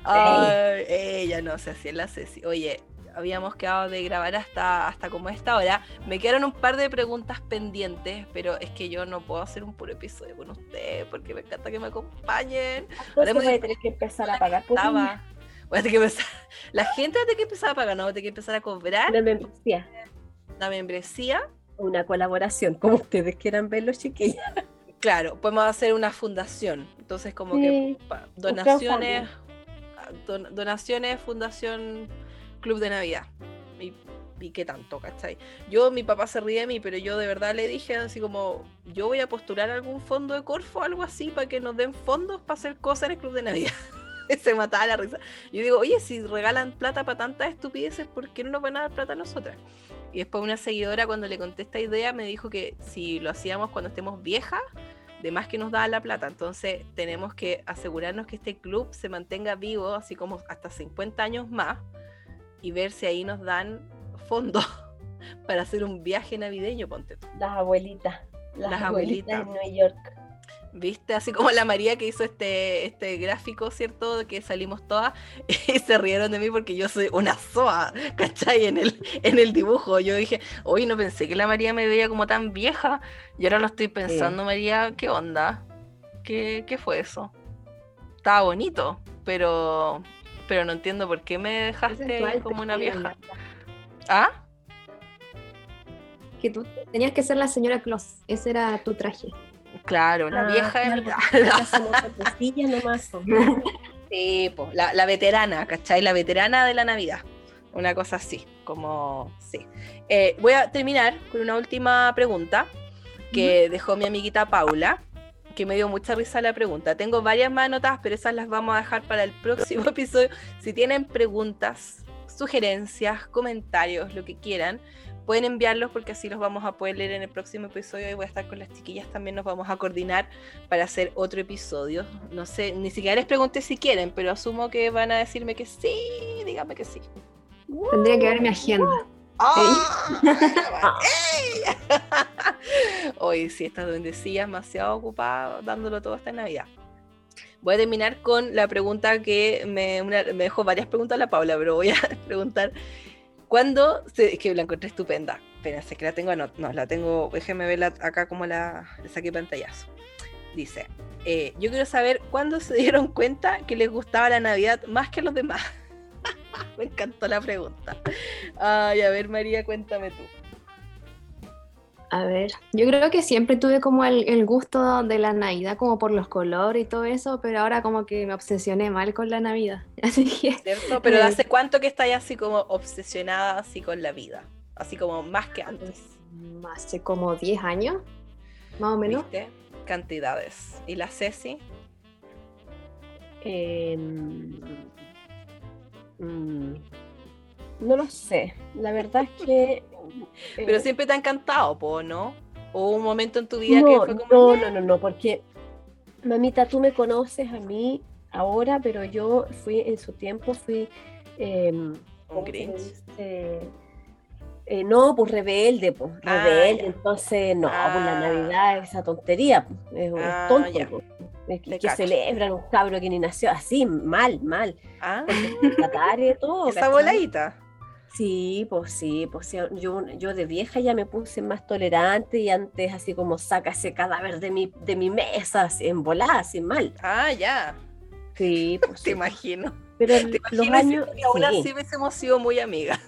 Ay, ella no si es la Ceci. Oye, habíamos quedado de grabar hasta, hasta como esta hora. Me quedaron un par de preguntas pendientes, pero es que yo no puedo hacer un puro episodio con usted porque me encanta que me acompañen. Ahora voy a tener que empezar a pagar. Voy a tener que empezar, la gente va a tener que empezar a pagar, no va a tener que empezar a cobrar. La membresía. La membresía. Una colaboración, como ustedes quieran verlo, chiquillos. Claro, podemos hacer una fundación. Entonces, como que donaciones, donaciones, fundación club de Navidad. Y, qué tanto, ¿cachai? Yo, mi papá se ríe de mí, pero yo de verdad le dije así como, yo voy a postular algún fondo de Corfo, algo así, para que nos den fondos para hacer cosas en el club de Navidad. [laughs] se mataba la risa. Yo digo, oye, si regalan plata para tantas estupideces, ¿por qué no nos van a dar plata a nosotras? Y después una seguidora cuando le conté esta idea me dijo que si lo hacíamos cuando estemos viejas, de más que nos da la plata. Entonces tenemos que asegurarnos que este club se mantenga vivo, así como hasta 50 años más, y ver si ahí nos dan fondos [laughs] para hacer un viaje navideño, ponte Las abuelitas. Las, abuelitas, en New York. ¿Viste? Así como la María que hizo este, este gráfico, ¿cierto? Que salimos todas [laughs] y se rieron de mí porque yo soy una soa, ¿cachai? En el, en el dibujo. Yo dije, hoy no pensé que la María me veía como tan vieja. Y ahora lo estoy pensando, María, ¿qué onda? ¿Qué, ¿Qué fue eso? Estaba bonito, pero pero no entiendo por qué me dejaste como una vieja. ¿Ah? Que tú tenías que ser la señora Claus, ese era tu traje. Claro, la ah, vieja claro, [laughs] nomás. [laughs] Sí, la, la, veterana, ¿cachai? La veterana de la Navidad. Una cosa así, como sí. Eh, voy a terminar con una última pregunta que dejó mi amiguita Paula, que me dio mucha risa la pregunta. Tengo varias más anotadas, pero esas las vamos a dejar para el próximo [laughs] episodio. Si tienen preguntas, sugerencias, comentarios, lo que quieran, pueden enviarlos porque así los vamos a poder leer en el próximo episodio y voy a estar con las chiquillas también nos vamos a coordinar para hacer otro episodio. No sé, ni siquiera les pregunté si quieren, pero asumo que van a decirme que sí, dígame que sí. Tendría que ver mi agenda. ¡Ah! [laughs] Hoy sí estás bendecida, demasiado ocupada dándolo todo esta Navidad. Voy a terminar con la pregunta que me, me dejó varias preguntas la Paula, pero voy a [laughs] preguntar ¿Cuándo? es que la encontré estupenda. Espérense que la tengo, no, no la tengo, déjenme verla acá como la, saqué pantallazo. Dice, eh, yo quiero saber cuándo se dieron [laughs] cuenta que les gustaba la Navidad más que los demás. [laughs] Me encantó la pregunta. Ay, a ver María, cuéntame tú. A ver, yo creo que siempre tuve como el, gusto de la Navidad, como por los colores y todo eso, pero ahora como que me obsesioné mal con la Navidad. [laughs] Así que. ¿Cierto? [laughs] Pero ¿hace cuánto que estás así como obsesionada así con la vida? Así como más que antes. Hace como 10 años, más o menos. ¿Viste? Cantidades. ¿Y la Ceci? Em, mm, no lo sé. La verdad es que pero eh, siempre te ha encantado, po, ¿no? ¿O un momento en tu vida no, que fue como... No, no, no, no, porque, mamita, tú me conoces a mí ahora, pero yo fui, en su tiempo fui... Em, un Grinch. Eh, no, pues rebelde, pues, ah, rebelde, entonces, no, pues la ah. Navidad es esa tontería, es, ah, tonto, pues, que, celebran un cabro que ni nació así, mal, mal. Ah. [laughs] todo. Esa voladita. Sí, pues sí, pues yo, yo de vieja ya me puse más tolerante y antes así como saca ese cadáver de mi, de mi mesa, así, en volada, así mal. Ah, ya. Sí, pues [laughs] Te imagino. Pero los años... Y aún así hubiésemos sido muy amigas.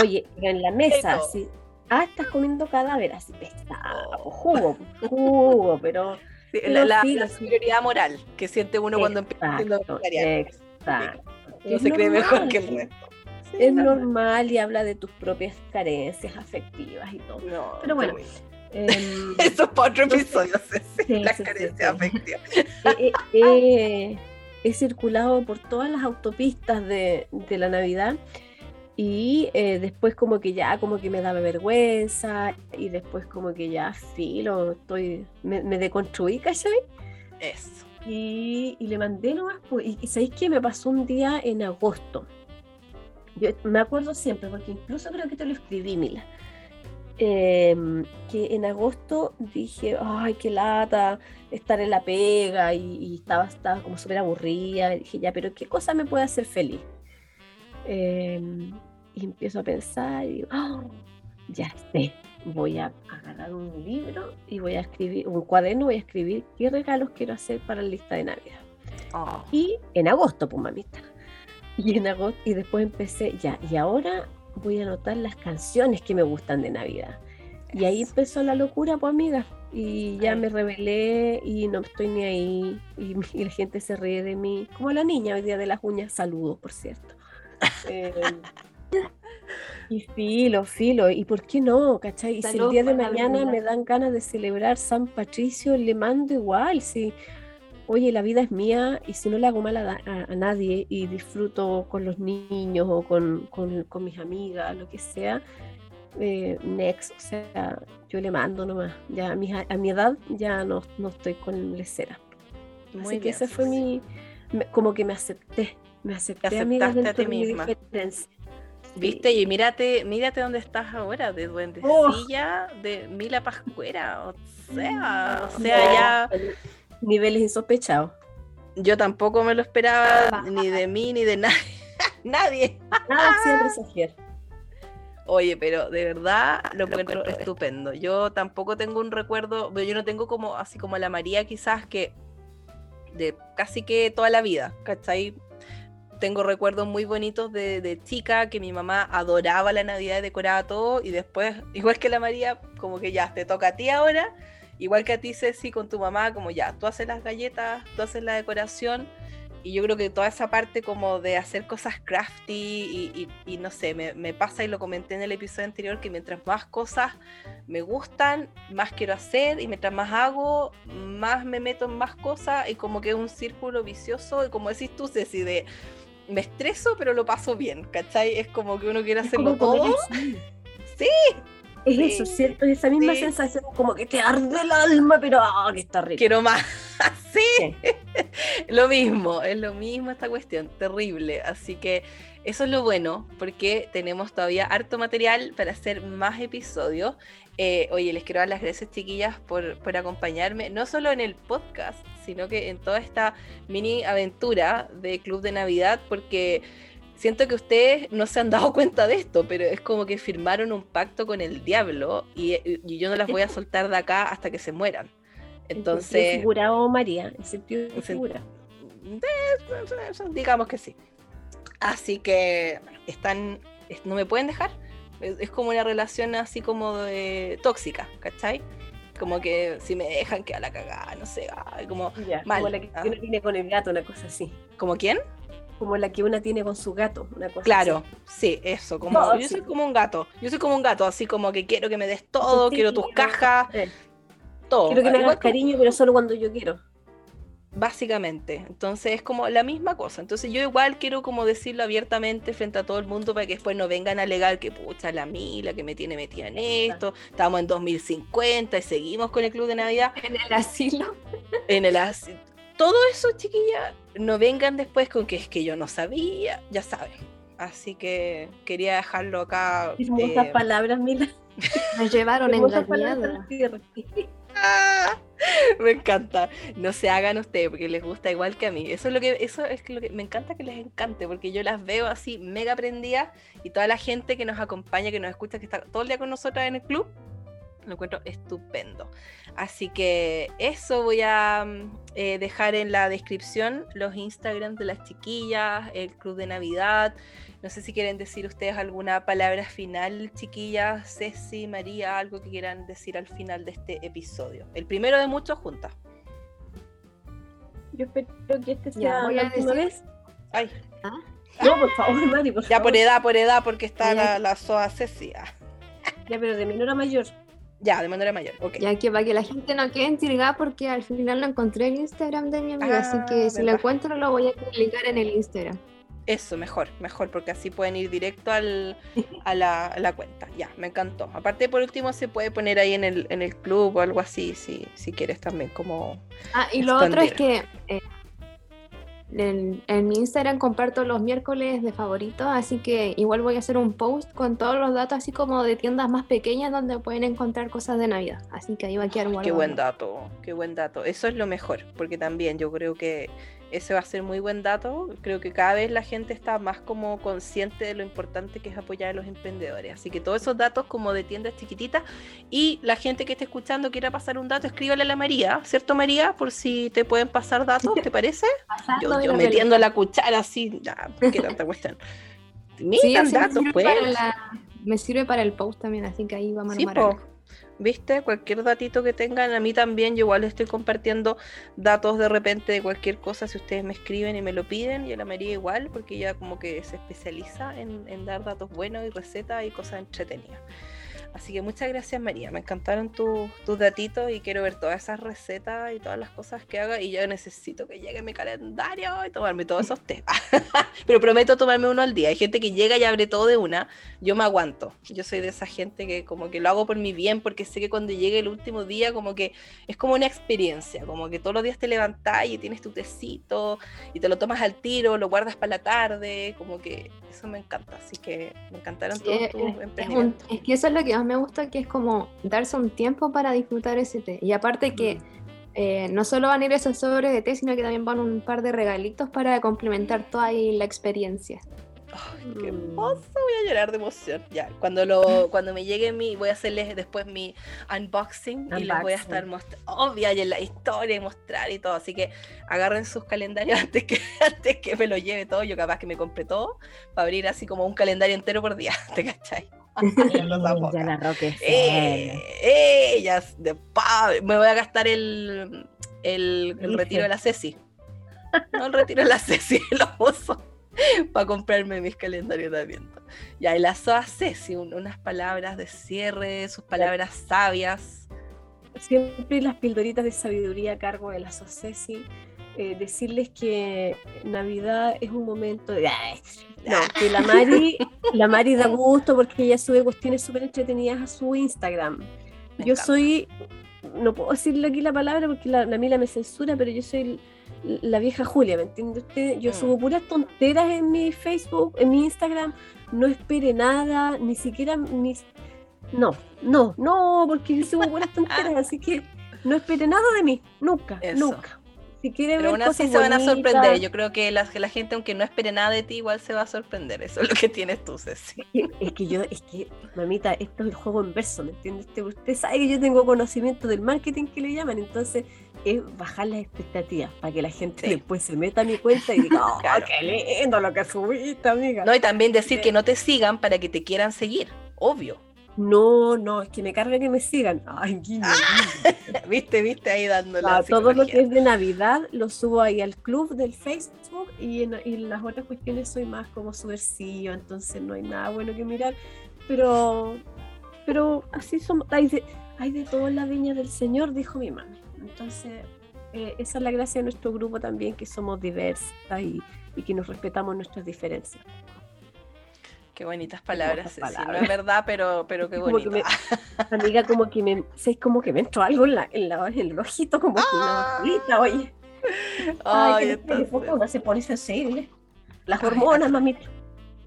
Oye, en la [laughs] mesa, sí. Ah, estás comiendo cadáver, así pesado, oh. jugo, jugo, pero... [laughs] la, la, superioridad moral que siente uno cuando empieza a Exacto. No se cree mejor que el resto es normal y habla de tus propias carencias afectivas y todo. Pero bueno. Em, [laughs] Eso es para otro episodio, las carencias afectivas. he circulado por todas las autopistas de, la Navidad y eh, después como que ya como que me daba vergüenza y después como que ya filo, estoy, me, me deconstruí, ¿cachai? Eso. Y, y le mandé nomás, pues, y, y ¿sabéis qué? Me pasó un día en agosto me acuerdo siempre, porque incluso creo que te lo escribí, Mila, em, que en agosto dije, ay, qué lata estar en la pega y, estaba, estaba como súper aburrida. Y dije, ya, pero ¿qué cosa me puede hacer feliz? Em, y empiezo a pensar y digo, ah, ya sé, voy a agarrar un libro y voy a escribir, un cuaderno, voy a escribir qué regalos quiero hacer para la lista de Navidad. Ah. Y en agosto, pues mamita. Y en agosto, y después empecé, ya, y ahora voy a anotar las canciones que me gustan de Navidad. Y ahí empezó la locura, pues amiga. Y ya me rebelé y no estoy ni ahí. Y, la gente se ríe de mí. Como la niña hoy día de las uñas. Saludos, por cierto. [laughs] Eh, y filo, filo. ¿Y por qué no? ¿Cachai? Y si el día de mañana me dan ganas de celebrar San Patricio, le mando igual. Si oye, la vida es mía y si no le hago mal a, nadie y disfruto con los niños o con, mis amigas, lo que sea, eh, next, o sea, yo le mando nomás. Ya a mi, a mi edad ya no, no estoy con lecera. Muy Así que ese fue mi, como que me acepté, me acepté a, mí a ti misma. ¿Viste? Y mírate, mírate dónde estás ahora, de duendecilla, oh. de Mila Pascuera. O sea, o sea, ya niveles insospechados. Yo tampoco me lo esperaba, ni de mí, ni de [laughs] nadie. nadie. Nada siempre exagera. Oye, pero de verdad lo encuentro estupendo. Yo tampoco tengo un recuerdo, yo no tengo como así como la María quizás que de casi que toda la vida, ¿cachai? Tengo recuerdos muy bonitos de, de chica que mi mamá adoraba la Navidad, decoraba todo y después, igual que la María, como que ya te toca a ti ahora Igual que a ti, Ceci, con tu mamá, como ya, tú haces las galletas, tú haces la decoración y yo creo que toda esa parte como de hacer cosas crafty y, no sé, me, pasa y lo comenté en el episodio anterior que mientras más cosas me gustan, más quiero hacer y mientras más hago, más me meto en más cosas y como que es un círculo vicioso y como decís tú, Ceci, de me estreso pero lo paso bien, ¿cachai? Es como que uno quiere hacerlo todo. Sí, es eso, ¿cierto? Es esa misma sensación como que te arde el alma, pero ah, que está rico. Quiero más. [laughs] sí. [laughs] lo mismo, es lo mismo esta cuestión, terrible. Así que eso es lo bueno, porque tenemos todavía harto material para hacer más episodios. Eh, oye, les quiero dar las gracias, chiquillas, por, por acompañarme, no solo en el podcast, sino que en toda esta mini aventura de Club de Navidad, porque siento que ustedes no se han dado [laughs] cuenta de esto, pero es como que firmaron un pacto con el diablo y, yo no las voy a soltar de acá hasta que se mueran. Entonces. figurado María, en sentido figura. Digamos que sí. Así que están, no me pueden dejar. Es, como una relación así como de tóxica, ¿cachai? Como que si me dejan queda la cagada, no sé, como mal. Como la que uno tiene con el gato, una cosa así. ¿Como quién? Como la que una tiene con su gato, una cosa Claro, sí, eso, como yo soy como un gato, yo soy como un gato, así como que quiero que me des todo, quiero tus cajas, todo. Quiero que me hagas cariño, pero solo cuando yo quiero. Básicamente, entonces es como la misma cosa. Entonces yo igual quiero como decirlo abiertamente frente a todo el mundo para que después no vengan a alegar que pucha la mila que me tiene metida en esto, estamos en 2050 y seguimos con el club de Navidad. En el asilo. En el asilo todo eso, chiquilla, no vengan después con que es que yo no sabía, ya saben. Así que quería dejarlo acá. Muchas eh, palabras, Mila. [laughs] Nos llevaron [laughs] engañadas. Ah, [laughs] me encanta. No se hagan ustedes porque les gusta igual que a mí. Eso es lo que, eso es lo que me encanta que les encante, porque yo las veo así mega prendidas y toda la gente que nos acompaña, que nos escucha, que está todo el día con nosotras en el club, lo encuentro estupendo. Así que eso voy a mm, eh, dejar en la descripción los Instagram de las chiquillas, el club de Navidad. No sé si quieren decir ustedes alguna palabra final, chiquillas, Ceci, María, algo que quieran decir al final de este episodio. El primero de muchos juntas. Yo espero que este sea la última vez. Ay. ¿Ah? No, por favor, Mari, por Ya por edad, por edad, porque está la, la SOA Ceci. Ya, pero de menor a mayor. Ya, de manera mayor, ok. Ya que para que la gente no quede intrigada porque al final lo encontré en Instagram de mi amiga, así que ah, si lo encuentro lo voy a publicar en el Instagram. Eso, mejor, mejor, porque así pueden ir directo al, a, la, cuenta. Ya, me encantó. Aparte, por último, se puede poner ahí en el, en el club o algo así, si, si quieres también, como... Ah, y lo otro es que eh, en, mi Instagram comparto los miércoles de favoritos, así que igual voy a hacer un post con todos los datos, así como de tiendas más pequeñas donde pueden encontrar cosas de Navidad. Así que ahí va a quedar Qué buen dato, qué buen dato. Eso es lo mejor, porque también yo creo que ese va a ser muy buen dato. Creo que cada vez la gente está más como consciente de lo importante que es apoyar a los emprendedores. Así que todos esos datos como de tiendas chiquititas y la gente que esté escuchando quiera pasar un dato, escríbale a la María, ¿cierto María? Por si te pueden pasar datos, ¿te parece? [laughs] yo, metiendo la cuchara así, qué tanta cuestión. sí, datos, pues. me sirve para el post también, así que ahí vamos a armar ¿Viste? Cualquier datito que tengan, a mí también, yo igual estoy compartiendo datos de repente de cualquier cosa si ustedes me escriben y me lo piden, y a la María igual, porque ella como que se especializa en, en dar datos buenos y recetas y cosas entretenidas. Así que muchas gracias María, me encantaron tus datitos y quiero ver todas esas recetas y todas las cosas que haga y yo necesito que llegue mi calendario y tomarme todos esos té. [laughs] Pero prometo tomarme uno al día. Hay gente que llega y abre todo de una, yo me aguanto. Yo soy de esa gente que como que lo hago por mi bien porque sé que cuando llegue el último día como que es como una experiencia, como que todos los días te levantás y tienes tu tecito y te lo tomas al tiro, lo guardas para la tarde, como que eso me encanta. Así que me encantaron todos tus emprendimientos. es que eso es lo que me gusta que es como darse un tiempo para disfrutar ese té. Y aparte que eh, no solo van a ir esos sobres de té, sino que también van un par de regalitos para complementar toda la experiencia. Ay, qué mm. hermoso, voy a llorar de emoción. Ya, cuando lo, [laughs] cuando me llegue mi, voy a hacerles después mi unboxing, y les voy a estar mostrando, obvia y en la historia y mostrar y todo. Así que agarren sus calendarios [laughs] antes que, antes que me lo lleve todo. Yo capaz que me compre todo para abrir así como un calendario entero por día, [laughs] ¿te cachai? [laughs] ya [laughs] la roque. Eh, eh, de, me voy a gastar el, el, retiro de la Ceci. No, el retiro la Ceci lo uso para comprarme mis calendarios de adviento. Ya, y la a Ceci, unas palabras de cierre, sus palabras sabias. Siempre las pildoritas de sabiduría a cargo de la Ceci. Eh, decirles que Navidad es un momento de... No, que la Mari, la Mari da gusto porque ella sube cuestiones súper entretenidas a su Instagram. yo soy, no puedo decirle aquí la palabra porque la, la Mila me censura, pero yo soy la vieja Julia, ¿me entiende usted? Yo mm. subo puras tonteras en mi Facebook, en mi Instagram, no espere nada, ni siquiera, ni... no, no, no, porque yo subo puras [laughs] tonteras, así que no espere nada de mí, nunca, nunca. Si quiere Pero ver aún así se van a sorprender. Yo creo que la, la, gente, aunque no espere nada de ti, igual se va a sorprender. Eso es lo que tienes tú, Ceci. Es que yo, es que, mamita, esto es el juego inverso, ¿me entiendes? Usted sabe que yo tengo conocimiento del marketing que le llaman, entonces es bajar las expectativas para que la gente después se meta a mi cuenta y diga, [laughs] oh, qué lindo lo que subiste, amiga. No, y también decir que no te sigan para que te quieran seguir, obvio. No, no, es que me carga que me sigan. Ay, guiño, ah, [laughs] viste, viste ahí dándole. todo lo que es de Navidad lo subo ahí al club del Facebook y en, las otras cuestiones soy más como subversivo, entonces no hay nada bueno que mirar. Pero, pero así somos. Hay de, hay de todo en la viña del Señor, dijo mi mami. Entonces, eh, esa es la gracia de nuestro grupo también, que somos diversas y, y que nos respetamos nuestras diferencias. Qué bonitas palabras, No es verdad, pero, pero qué bonito. [laughs] amiga, como que me, sé, como que me entró algo en, la, en, la, en el ojito, como que una ¡Ah! bolita, oye. Ay, Ay no se pone sensible. Las hormonas, mamita.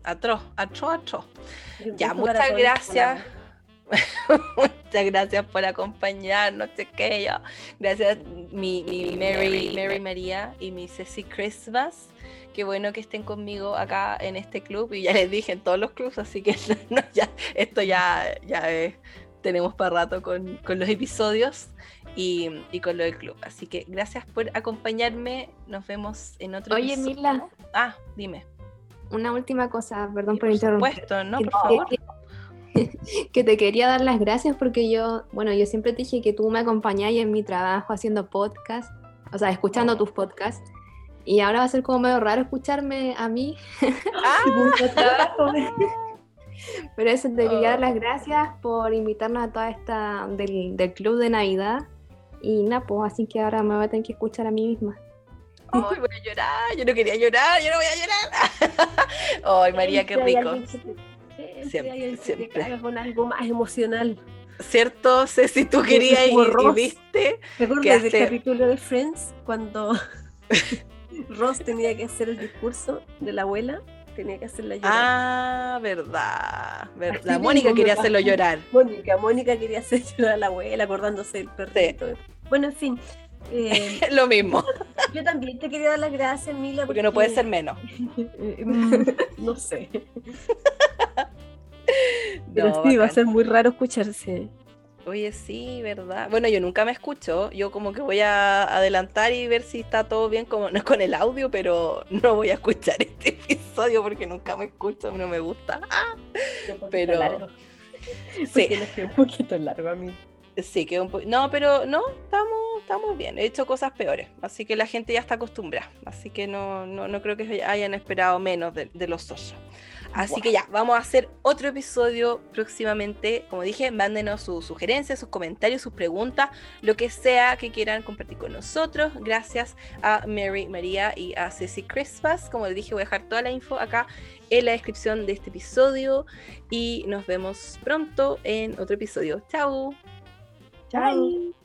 Atroz, atroz, atroz. Ya, muchas gracias. [laughs] Muchas gracias por acompañarnos, chiquillos. Gracias, mi, mi Mary, Mary María y mi Ceci Christmas. Qué bueno que estén conmigo acá en este club y ya les dije en todos los clubs, así que [laughs] ya, esto ya, ya tenemos para rato con, con los episodios y, y, con lo del club. Así que gracias por acompañarme. Nos vemos en otro Oye, Mila. Ah, dime. Una última cosa, perdón por, por interrumpir. Supuesto, ¿no? Por favor. [laughs] que te quería dar las gracias porque yo, bueno, yo siempre te dije que tú me acompañás en mi trabajo haciendo podcast, o sea, escuchando tus podcasts. Y ahora va a ser como medio raro escucharme a mí. Ah. [laughs] [laughs] Pero eso, te quería dar las gracias por invitarnos a toda esta del, del club de Navidad. Y nada, pues así que ahora me voy a tener que escuchar a mí misma. Ay, voy a llorar, yo no quería llorar, yo no voy a llorar. [laughs] Ay, María, qué rico. Siempre, siempre. con algo más emocional. ¿Cierto? Sé si tú querías ir y viste. ¿Te acuerdas del capítulo de Friends cuando Ross tenía que hacer el discurso de la abuela? Tenía que hacerla llorar. Ah, verdad. verdad. Mónica quería hacerlo llorar. Mónica, Mónica quería hacer llorar a la abuela acordándose del perrito. Bueno, en fin. Eh, [laughs] Lo mismo. Yo también te quería dar las gracias, Mila. Porque, no puede ser menos. [laughs] no sé. [laughs] Pero sí, va a ser muy raro escucharse. Oye, sí, ¿verdad? Bueno, yo nunca me escucho. Yo como que voy a adelantar y ver si está todo bien como, no con el audio, pero no voy a escuchar [laughs] este episodio porque nunca me escucho, no me gusta. Pero... [laughs] Sí. un [laughs] poquito largo a mí. Sí, quedó un poco. No, pero no, estamos, estamos bien. He hecho cosas peores, así que la gente ya está acostumbrada. Así que no, no, no creo que hayan esperado menos de, los socios. Así que ya, vamos a hacer otro episodio próximamente. Como dije, mándenos sus sugerencias, sus comentarios, sus preguntas, lo que sea que quieran compartir con nosotros. Gracias a Mary María y a Ceci Christmas. Como les dije, voy a dejar toda la info acá en la descripción de este episodio. Y nos vemos pronto en otro episodio. Chao. Chao.